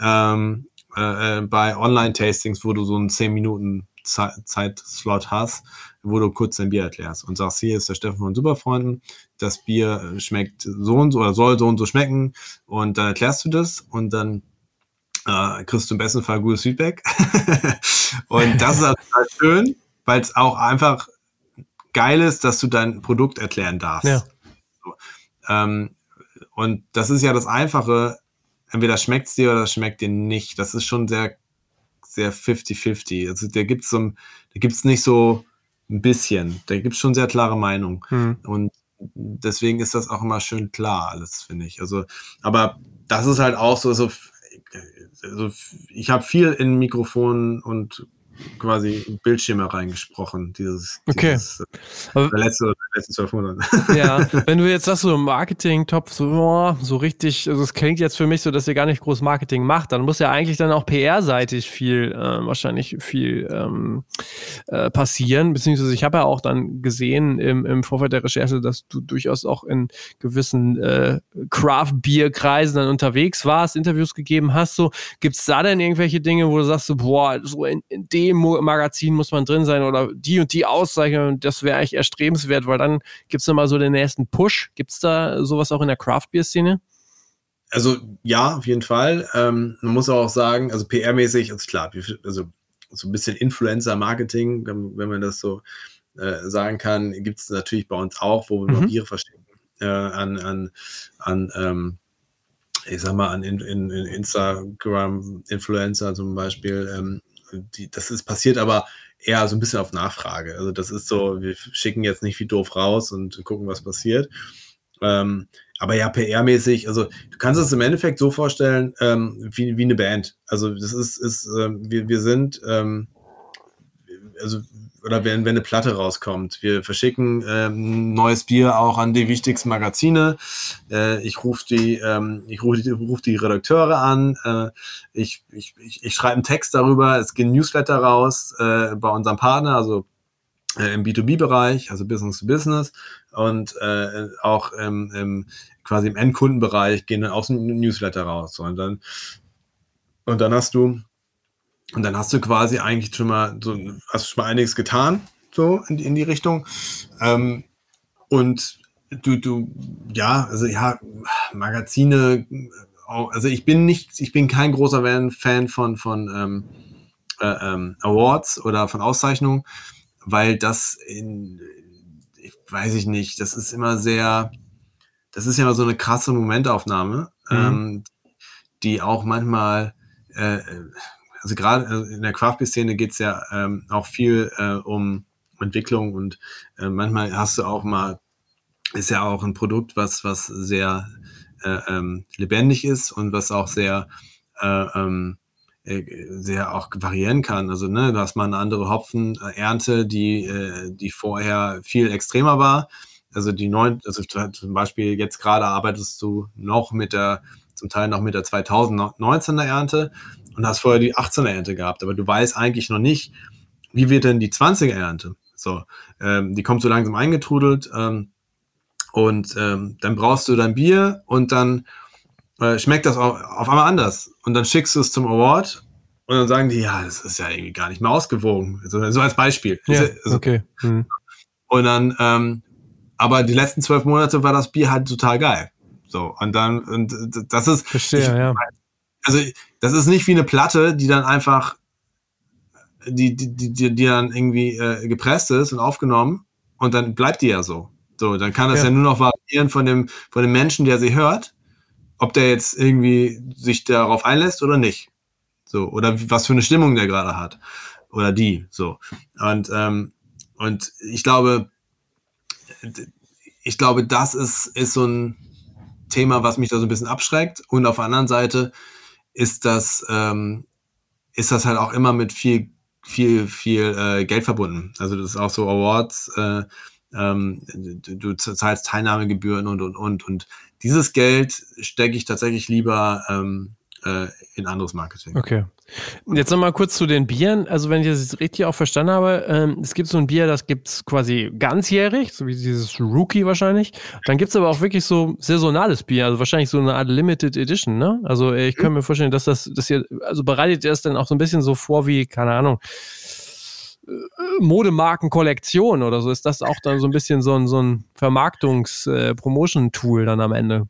S2: ähm, äh, äh bei Online-Tastings, wo du so einen 10 Minuten Zeitslot hast, wo du kurz dein Bier erklärst und sagst, hier ist der Steffen von Superfreunden, das Bier schmeckt so und so oder soll so und so schmecken und dann erklärst du das und dann äh, kriegst du im besten Fall gutes Feedback. und das ist halt schön, weil es auch einfach geil ist, dass du dein Produkt erklären darfst. Ja. So. Ähm, und das ist ja das Einfache, entweder schmeckt es dir oder schmeckt dir nicht. Das ist schon sehr, sehr 50-50. Also da gibt es so, da gibt's nicht so ein bisschen. Da gibt es schon sehr klare Meinung. Hm. Und deswegen ist das auch immer schön klar, alles, finde ich. Also, aber das ist halt auch so, so also ich habe viel in Mikrofonen und quasi Bildschirme reingesprochen, dieses,
S1: okay.
S2: dieses äh, letzte, letzten zwölf Monate.
S1: Ja, wenn du jetzt sagst, so im Marketing-Topf, so, oh, so richtig, also es klingt jetzt für mich so, dass ihr gar nicht groß Marketing macht, dann muss ja eigentlich dann auch PR-seitig viel, äh, wahrscheinlich viel ähm, äh, passieren, beziehungsweise ich habe ja auch dann gesehen im, im Vorfeld der Recherche, dass du durchaus auch in gewissen äh, Craft-Bier-Kreisen dann unterwegs warst, Interviews gegeben hast, so, gibt es da denn irgendwelche Dinge, wo du sagst, so, boah, so in, in dem dem Magazin muss man drin sein oder die und die Auszeichnung, das wäre eigentlich erstrebenswert, weil dann gibt es nochmal so den nächsten Push. Gibt es da sowas auch in der Craft-Beer-Szene?
S2: Also ja, auf jeden Fall. Ähm, man muss auch sagen, also PR-mäßig, also klar, also so ein bisschen Influencer-Marketing, wenn man das so äh, sagen kann, gibt es natürlich bei uns auch, wo wir mhm. Biere verstecken äh, an, an, an ähm, ich sag mal, an in, in, in Instagram-Influencer zum Beispiel, ähm, die, das ist passiert aber eher so ein bisschen auf Nachfrage. Also das ist so, wir schicken jetzt nicht wie doof raus und gucken, was passiert. Ähm, aber ja, PR-mäßig, also du kannst es im Endeffekt so vorstellen, ähm, wie, wie eine Band. Also das ist, ist ähm, wir, wir sind, ähm, also oder wenn, wenn eine Platte rauskommt. Wir verschicken ähm, neues Bier auch an die wichtigsten Magazine. Äh, ich rufe die, ähm, ich rufe die, ruf die Redakteure an. Äh, ich ich, ich, ich schreibe einen Text darüber. Es gehen Newsletter raus äh, bei unserem Partner, also äh, im B2B-Bereich, also Business to Business und äh, auch im, im, quasi im Endkundenbereich gehen dann auch so Newsletter raus. So, und dann und dann hast du und dann hast du quasi eigentlich schon mal so, hast schon mal einiges getan, so in, in die Richtung. Ähm, und du, du, ja, also ja, Magazine, also ich bin nicht, ich bin kein großer Fan von, von ähm, äh, ähm, Awards oder von Auszeichnungen, weil das in, ich weiß ich nicht, das ist immer sehr, das ist ja immer so eine krasse Momentaufnahme, mhm. ähm, die auch manchmal äh, also gerade äh, in der Craft-Szene geht es ja ähm, auch viel äh, um Entwicklung und äh, manchmal hast du auch mal, ist ja auch ein Produkt, was, was sehr äh, ähm, lebendig ist und was auch sehr, äh, ähm, äh, sehr auch variieren kann. Also, ne, du hast mal eine andere Hopfenernte, die, die vorher viel extremer war. Also die neun, also zum Beispiel jetzt gerade arbeitest du noch mit der, zum Teil noch mit der 2019er Ernte und hast vorher die 18er Ernte gehabt, aber du weißt eigentlich noch nicht, wie wird denn die 20er Ernte? So, ähm, die kommt so langsam eingetrudelt ähm, und ähm, dann brauchst du dein Bier und dann äh, schmeckt das auf, auf einmal anders und dann schickst du es zum Award und dann sagen die, ja, das ist ja irgendwie gar nicht mehr ausgewogen. So, so als Beispiel.
S1: Ja, also, okay. Hm.
S2: Und dann, ähm, aber die letzten zwölf Monate war das Bier halt total geil. So, und dann, und das ist.
S1: Verstehe, ich, ja
S2: also das ist nicht wie eine Platte, die dann einfach die, die, die, die dann irgendwie äh, gepresst ist und aufgenommen und dann bleibt die ja so. So, dann kann das ja, ja nur noch variieren von dem, von dem Menschen, der sie hört, ob der jetzt irgendwie sich darauf einlässt oder nicht. So, oder was für eine Stimmung der gerade hat. Oder die, so. Und, ähm, und ich glaube, ich glaube, das ist, ist so ein Thema, was mich da so ein bisschen abschreckt. Und auf der anderen Seite ist das, ähm, ist das halt auch immer mit viel, viel, viel äh, Geld verbunden. Also das ist auch so Awards, äh, ähm, du zahlst Teilnahmegebühren und, und, und. Und dieses Geld stecke ich tatsächlich lieber ähm, äh, in anderes Marketing.
S1: Okay. Jetzt nochmal kurz zu den Bieren. Also, wenn ich das richtig auch verstanden habe, ähm, es gibt so ein Bier, das gibt es quasi ganzjährig, so wie dieses Rookie wahrscheinlich. Dann gibt es aber auch wirklich so saisonales Bier, also wahrscheinlich so eine Art Limited Edition, ne? Also, ich kann mir vorstellen, dass das, dass ihr, also bereitet ihr das dann auch so ein bisschen so vor wie, keine Ahnung, äh, Modemarkenkollektion oder so. Ist das auch dann so ein bisschen so ein, so ein Vermarktungs-Promotion-Tool äh, dann am Ende?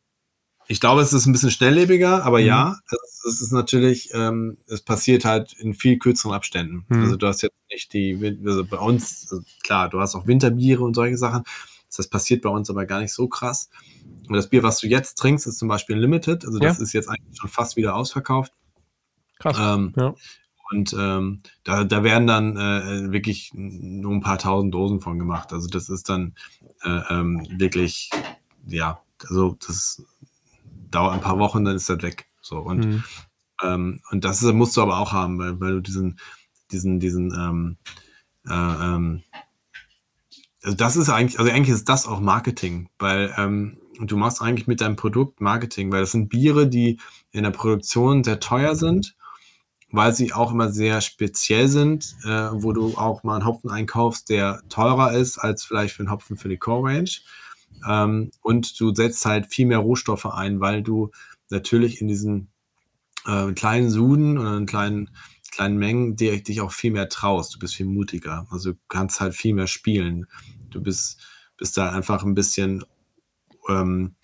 S2: Ich glaube, es ist ein bisschen schnelllebiger, aber mhm. ja, es, es, ist natürlich, ähm, es passiert halt in viel kürzeren Abständen. Mhm. Also du hast jetzt nicht die, also bei uns, also klar, du hast auch Winterbiere und solche Sachen. Das passiert bei uns aber gar nicht so krass. Und das Bier, was du jetzt trinkst, ist zum Beispiel Limited. Also das ja. ist jetzt eigentlich schon fast wieder ausverkauft. Krass. Ähm, ja. Und ähm, da, da werden dann äh, wirklich nur ein paar tausend Dosen von gemacht. Also das ist dann äh, ähm, wirklich, ja, also das dauert ein paar Wochen, dann ist das weg. So und mhm. ähm, und das ist, musst du aber auch haben, weil, weil du diesen diesen diesen ähm, äh, ähm, also das ist eigentlich, also eigentlich ist das auch Marketing, weil ähm, du machst eigentlich mit deinem Produkt Marketing, weil das sind Biere, die in der Produktion sehr teuer sind, weil sie auch immer sehr speziell sind, äh, wo du auch mal einen Hopfen einkaufst, der teurer ist als vielleicht für einen Hopfen für die Core Range. Ähm, und du setzt halt viel mehr Rohstoffe ein, weil du natürlich in diesen äh, kleinen Suden oder in kleinen, kleinen Mengen dir, dich auch viel mehr traust. Du bist viel mutiger. Also du kannst halt viel mehr spielen. Du bist, bist da einfach ein bisschen, ähm,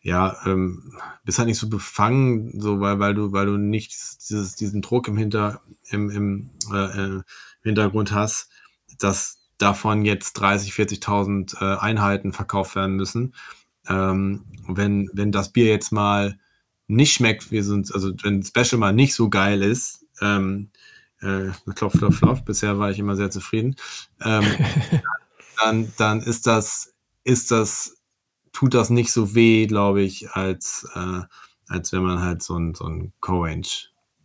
S2: ja, ähm, bist halt nicht so befangen, so weil, weil du, weil du nicht dieses, diesen Druck im Hinter, im, im äh, äh Hintergrund hast, dass davon jetzt 30, 40.000 äh, Einheiten verkauft werden müssen. Ähm, wenn, wenn das Bier jetzt mal nicht schmeckt, wir sind, also wenn Special mal nicht so geil ist, ähm, äh, klopf, klopf, klopf, bisher war ich immer sehr zufrieden, ähm, dann, dann ist das, ist das, tut das nicht so weh, glaube ich, als, äh, als wenn man halt so ein, so ein Co-Range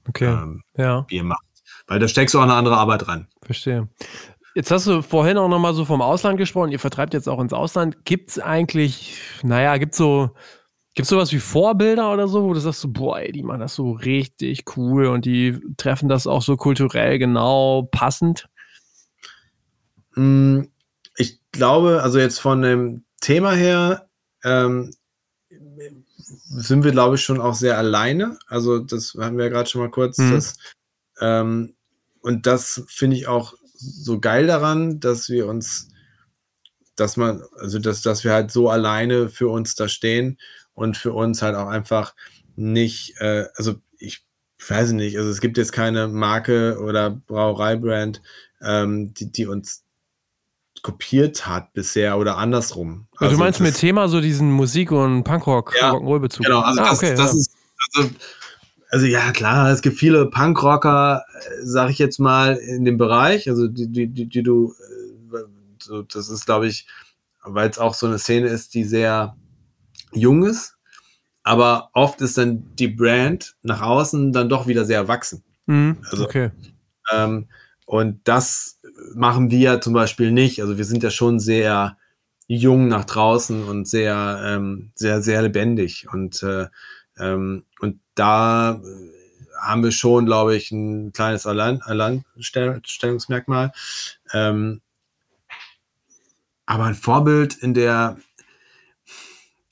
S1: okay. ähm,
S2: ja. Bier macht. Weil da steckst du auch eine andere Arbeit dran.
S1: Verstehe. Jetzt hast du vorhin auch nochmal so vom Ausland gesprochen. Ihr vertreibt jetzt auch ins Ausland. Gibt es eigentlich, naja, gibt es so, gibt's sowas wie Vorbilder oder so, wo du sagst so, boah, ey, die machen das so richtig cool und die treffen das auch so kulturell genau passend?
S2: Mm, ich glaube, also jetzt von dem Thema her ähm, sind wir, glaube ich, schon auch sehr alleine. Also das haben wir ja gerade schon mal kurz. Mhm. Das, ähm, und das finde ich auch so geil daran, dass wir uns, dass man, also dass, dass wir halt so alleine für uns da stehen und für uns halt auch einfach nicht, äh, also ich weiß nicht, also es gibt jetzt keine Marke oder Brauereibrand, ähm, die, die uns kopiert hat bisher oder andersrum.
S1: Also, du meinst mit Thema so diesen Musik- und Punkrock,
S2: ja? Genau, also ah, das, okay, das ja. ist, also also ja, klar, es gibt viele Punkrocker, sag ich jetzt mal, in dem Bereich, also die, die, die, die du, äh, so, das ist, glaube ich, weil es auch so eine Szene ist, die sehr jung ist, aber oft ist dann die Brand nach außen dann doch wieder sehr erwachsen.
S1: Mhm, also, okay.
S2: Ähm, und das machen wir zum Beispiel nicht. Also wir sind ja schon sehr jung nach draußen und sehr, ähm, sehr, sehr lebendig. Und, äh, ähm, und da äh, haben wir schon, glaube ich, ein kleines Alleinstellungsmerkmal. Ähm, aber ein Vorbild in der,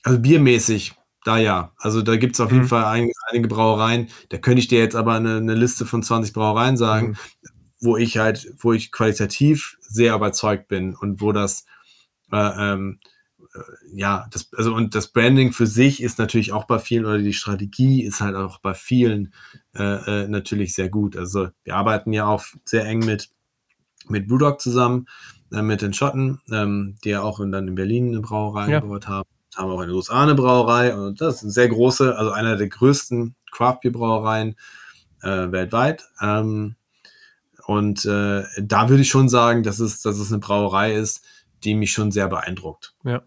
S2: also biermäßig, da ja. Also da gibt es auf mhm. jeden Fall ein, einige Brauereien. Da könnte ich dir jetzt aber eine, eine Liste von 20 Brauereien sagen, mhm. wo ich halt, wo ich qualitativ sehr überzeugt bin und wo das äh, ähm, äh, ja, das, also und das Branding für sich ist natürlich auch bei vielen, oder die Strategie ist halt auch bei vielen äh, äh, natürlich sehr gut. Also wir arbeiten ja auch sehr eng mit mit Brewdog zusammen, äh, mit den Schotten, ähm, die ja auch in, dann in Berlin eine Brauerei ja. gebaut haben. Haben auch in den USA eine Brauerei und das ist eine sehr große, also einer der größten Craft Beer Brauereien äh, weltweit. Ähm, und äh, da würde ich schon sagen, dass es, dass es eine Brauerei ist, die mich schon sehr beeindruckt.
S1: Ja.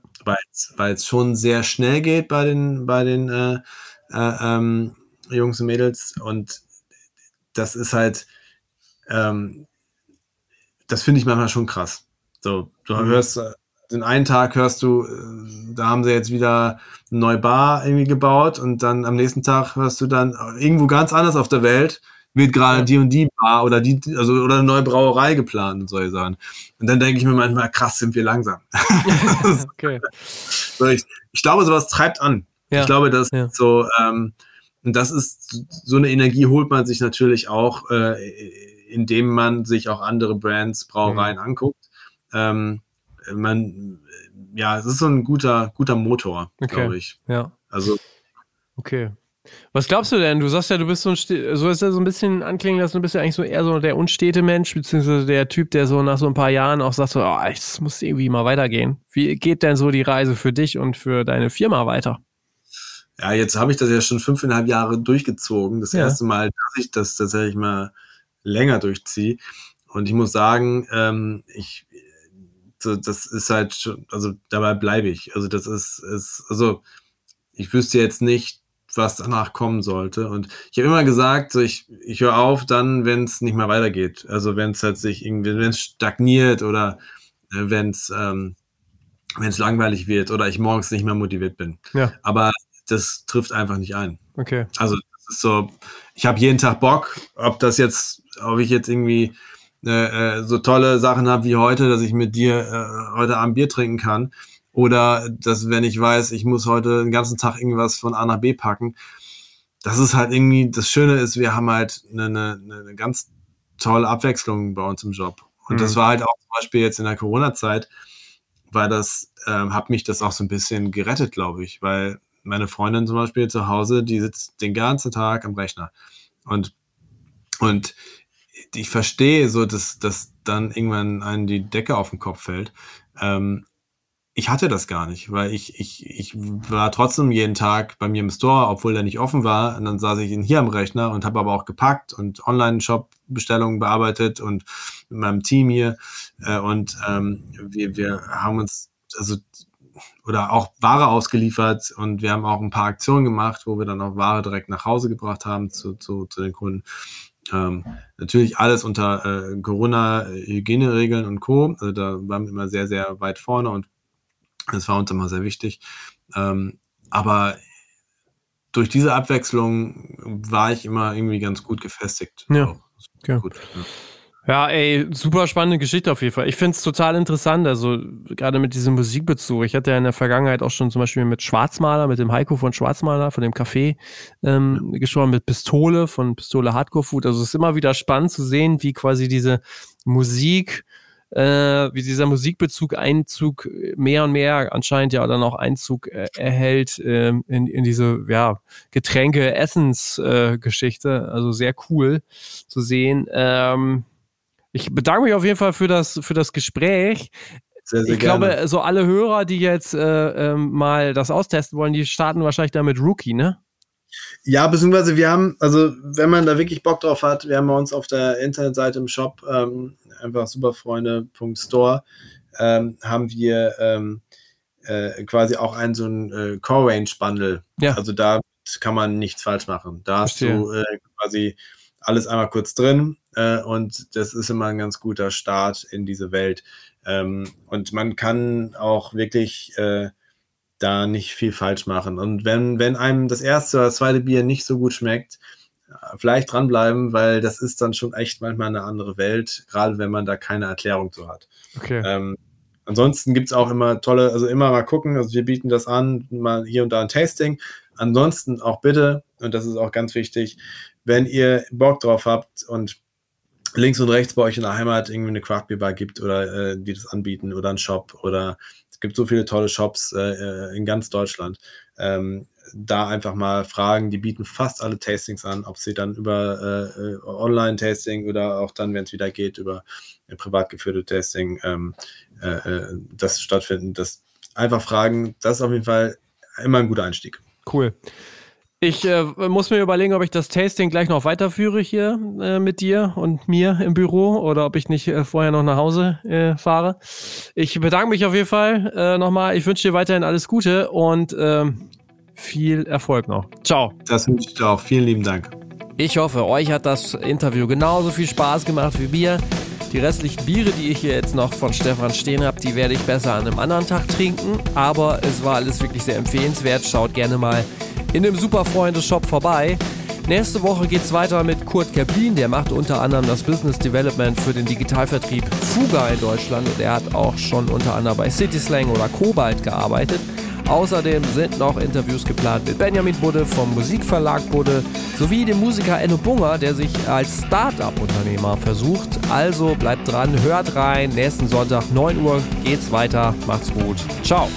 S2: Weil es schon sehr schnell geht bei den, bei den äh, äh, ähm, Jungs und Mädels. Und das ist halt, ähm, das finde ich manchmal schon krass. So, du mhm. hörst, äh, den einen Tag hörst du, äh, da haben sie jetzt wieder eine neue Bar irgendwie gebaut und dann am nächsten Tag hörst du dann irgendwo ganz anders auf der Welt wird gerade die und die Bar oder die, also oder eine neue Brauerei geplant und solche Sachen. Und dann denke ich mir manchmal, krass, sind wir langsam. okay. so, ich, ich, glaube, sowas treibt an. Ja. Ich glaube, dass ja. so, ähm, und das ist, so eine Energie holt man sich natürlich auch, äh, indem man sich auch andere Brands, Brauereien mhm. anguckt. Ähm, man, ja, es ist so ein guter, guter Motor, okay. glaube ich.
S1: Ja.
S2: Also.
S1: Okay. Was glaubst du denn? Du sagst ja, du bist so ein, so ist ja so ein bisschen anklingen lassen, du bist ja eigentlich so eher so der unstete Mensch, beziehungsweise der Typ, der so nach so ein paar Jahren auch sagt so, oh, es muss irgendwie mal weitergehen. Wie geht denn so die Reise für dich und für deine Firma weiter?
S2: Ja, jetzt habe ich das ja schon fünfeinhalb Jahre durchgezogen. Das ja. erste Mal, dass ich das tatsächlich mal länger durchziehe. Und ich muss sagen, ähm, ich, das ist halt schon, also dabei bleibe ich. Also das ist, ist, also ich wüsste jetzt nicht, was danach kommen sollte. Und ich habe immer gesagt, so ich, ich höre auf dann, wenn es nicht mehr weitergeht. Also wenn es halt sich irgendwie, wenn es stagniert oder äh, wenn es ähm, wenn es langweilig wird oder ich morgens nicht mehr motiviert bin.
S1: Ja.
S2: Aber das trifft einfach nicht ein.
S1: Okay.
S2: Also das ist so, ich habe jeden Tag Bock, ob das jetzt, ob ich jetzt irgendwie äh, äh so tolle Sachen habe wie heute, dass ich mit dir äh, heute Abend Bier trinken kann. Oder dass, wenn ich weiß, ich muss heute den ganzen Tag irgendwas von A nach B packen. Das ist halt irgendwie, das Schöne ist, wir haben halt eine, eine, eine ganz tolle Abwechslung bei uns im Job. Und mhm. das war halt auch zum Beispiel jetzt in der Corona-Zeit, weil das, ähm, hat mich das auch so ein bisschen gerettet, glaube ich, weil meine Freundin zum Beispiel zu Hause, die sitzt den ganzen Tag am Rechner. Und, und ich verstehe so, dass, dass dann irgendwann einen die Decke auf den Kopf fällt. Ähm, ich hatte das gar nicht, weil ich, ich, ich war trotzdem jeden Tag bei mir im Store, obwohl der nicht offen war. Und dann saß ich hier am Rechner und habe aber auch gepackt und Online-Shop-Bestellungen bearbeitet und mit meinem Team hier. Äh, und ähm, wir, wir haben uns, also oder auch Ware ausgeliefert und wir haben auch ein paar Aktionen gemacht, wo wir dann auch Ware direkt nach Hause gebracht haben zu, zu, zu den Kunden. Ähm, natürlich alles unter äh, Corona-Hygieneregeln und Co. Also da waren wir immer sehr, sehr weit vorne und das war uns immer sehr wichtig. Ähm, aber durch diese Abwechslung war ich immer irgendwie ganz gut gefestigt.
S1: Ja, okay. gut, ja. Ja, ey, super spannende Geschichte auf jeden Fall. Ich finde es total interessant, also gerade mit diesem Musikbezug. Ich hatte ja in der Vergangenheit auch schon zum Beispiel mit Schwarzmaler, mit dem Heiko von Schwarzmaler, von dem Café ähm, ja. gesprochen, mit Pistole, von Pistole Hardcore Food. Also es ist immer wieder spannend zu sehen, wie quasi diese Musik, äh, wie dieser Musikbezug Einzug mehr und mehr anscheinend ja dann auch Einzug äh, erhält äh, in, in diese ja, Getränke-Essens-Geschichte. Äh, also sehr cool zu sehen. Ähm, ich bedanke mich auf jeden Fall für das, für das Gespräch. Sehr, sehr ich gerne. glaube, so alle Hörer, die jetzt äh, ähm, mal das austesten wollen, die starten wahrscheinlich damit Rookie, ne?
S2: Ja, beziehungsweise wir haben, also wenn man da wirklich Bock drauf hat, wir haben bei uns auf der Internetseite im Shop ähm, einfach superfreunde.store ähm, haben wir ähm, äh, quasi auch einen so ein äh, Core Range Bundle. Ja. Also da kann man nichts falsch machen. Da hast du äh, quasi alles einmal kurz drin äh, und das ist immer ein ganz guter Start in diese Welt. Ähm, und man kann auch wirklich äh, da nicht viel falsch machen. Und wenn, wenn einem das erste oder das zweite Bier nicht so gut schmeckt, vielleicht dranbleiben, weil das ist dann schon echt manchmal eine andere Welt, gerade wenn man da keine Erklärung zu hat.
S1: Okay. Ähm,
S2: ansonsten gibt es auch immer tolle, also immer mal gucken, also wir bieten das an, mal hier und da ein Tasting. Ansonsten auch bitte, und das ist auch ganz wichtig, wenn ihr Bock drauf habt und links und rechts bei euch in der Heimat irgendwie eine Craft Beer Bar gibt oder äh, die das anbieten oder ein Shop oder es gibt so viele tolle Shops äh, äh in ganz Deutschland. Ähm, da einfach mal fragen. Die bieten fast alle Tastings an, ob sie dann über äh, äh Online-Tasting oder auch dann, wenn es wieder geht, über äh, privat geführte Tasting ähm, äh, das stattfinden. Das einfach fragen, das ist auf jeden Fall immer ein guter Einstieg.
S1: Cool. Ich äh, muss mir überlegen, ob ich das Tasting gleich noch weiterführe hier äh, mit dir und mir im Büro oder ob ich nicht äh, vorher noch nach Hause äh, fahre. Ich bedanke mich auf jeden Fall äh, nochmal. Ich wünsche dir weiterhin alles Gute und ähm, viel Erfolg noch. Ciao.
S2: Das wünsche ich dir auch. Vielen lieben Dank.
S1: Ich hoffe, euch hat das Interview genauso viel Spaß gemacht wie mir. Die restlichen Biere, die ich hier jetzt noch von Stefan stehen habe, die werde ich besser an einem anderen Tag trinken. Aber es war alles wirklich sehr empfehlenswert. Schaut gerne mal in dem Superfreunde-Shop vorbei. Nächste Woche geht es weiter mit Kurt Kaplin, der macht unter anderem das Business Development für den Digitalvertrieb Fuga in Deutschland und er hat auch schon unter anderem bei Cityslang oder Kobalt gearbeitet. Außerdem sind noch Interviews geplant mit Benjamin Budde vom Musikverlag Budde sowie dem Musiker Enno Bunger, der sich als Start-up-Unternehmer versucht. Also bleibt dran, hört rein. Nächsten Sonntag 9 Uhr geht's weiter. Macht's gut. Ciao.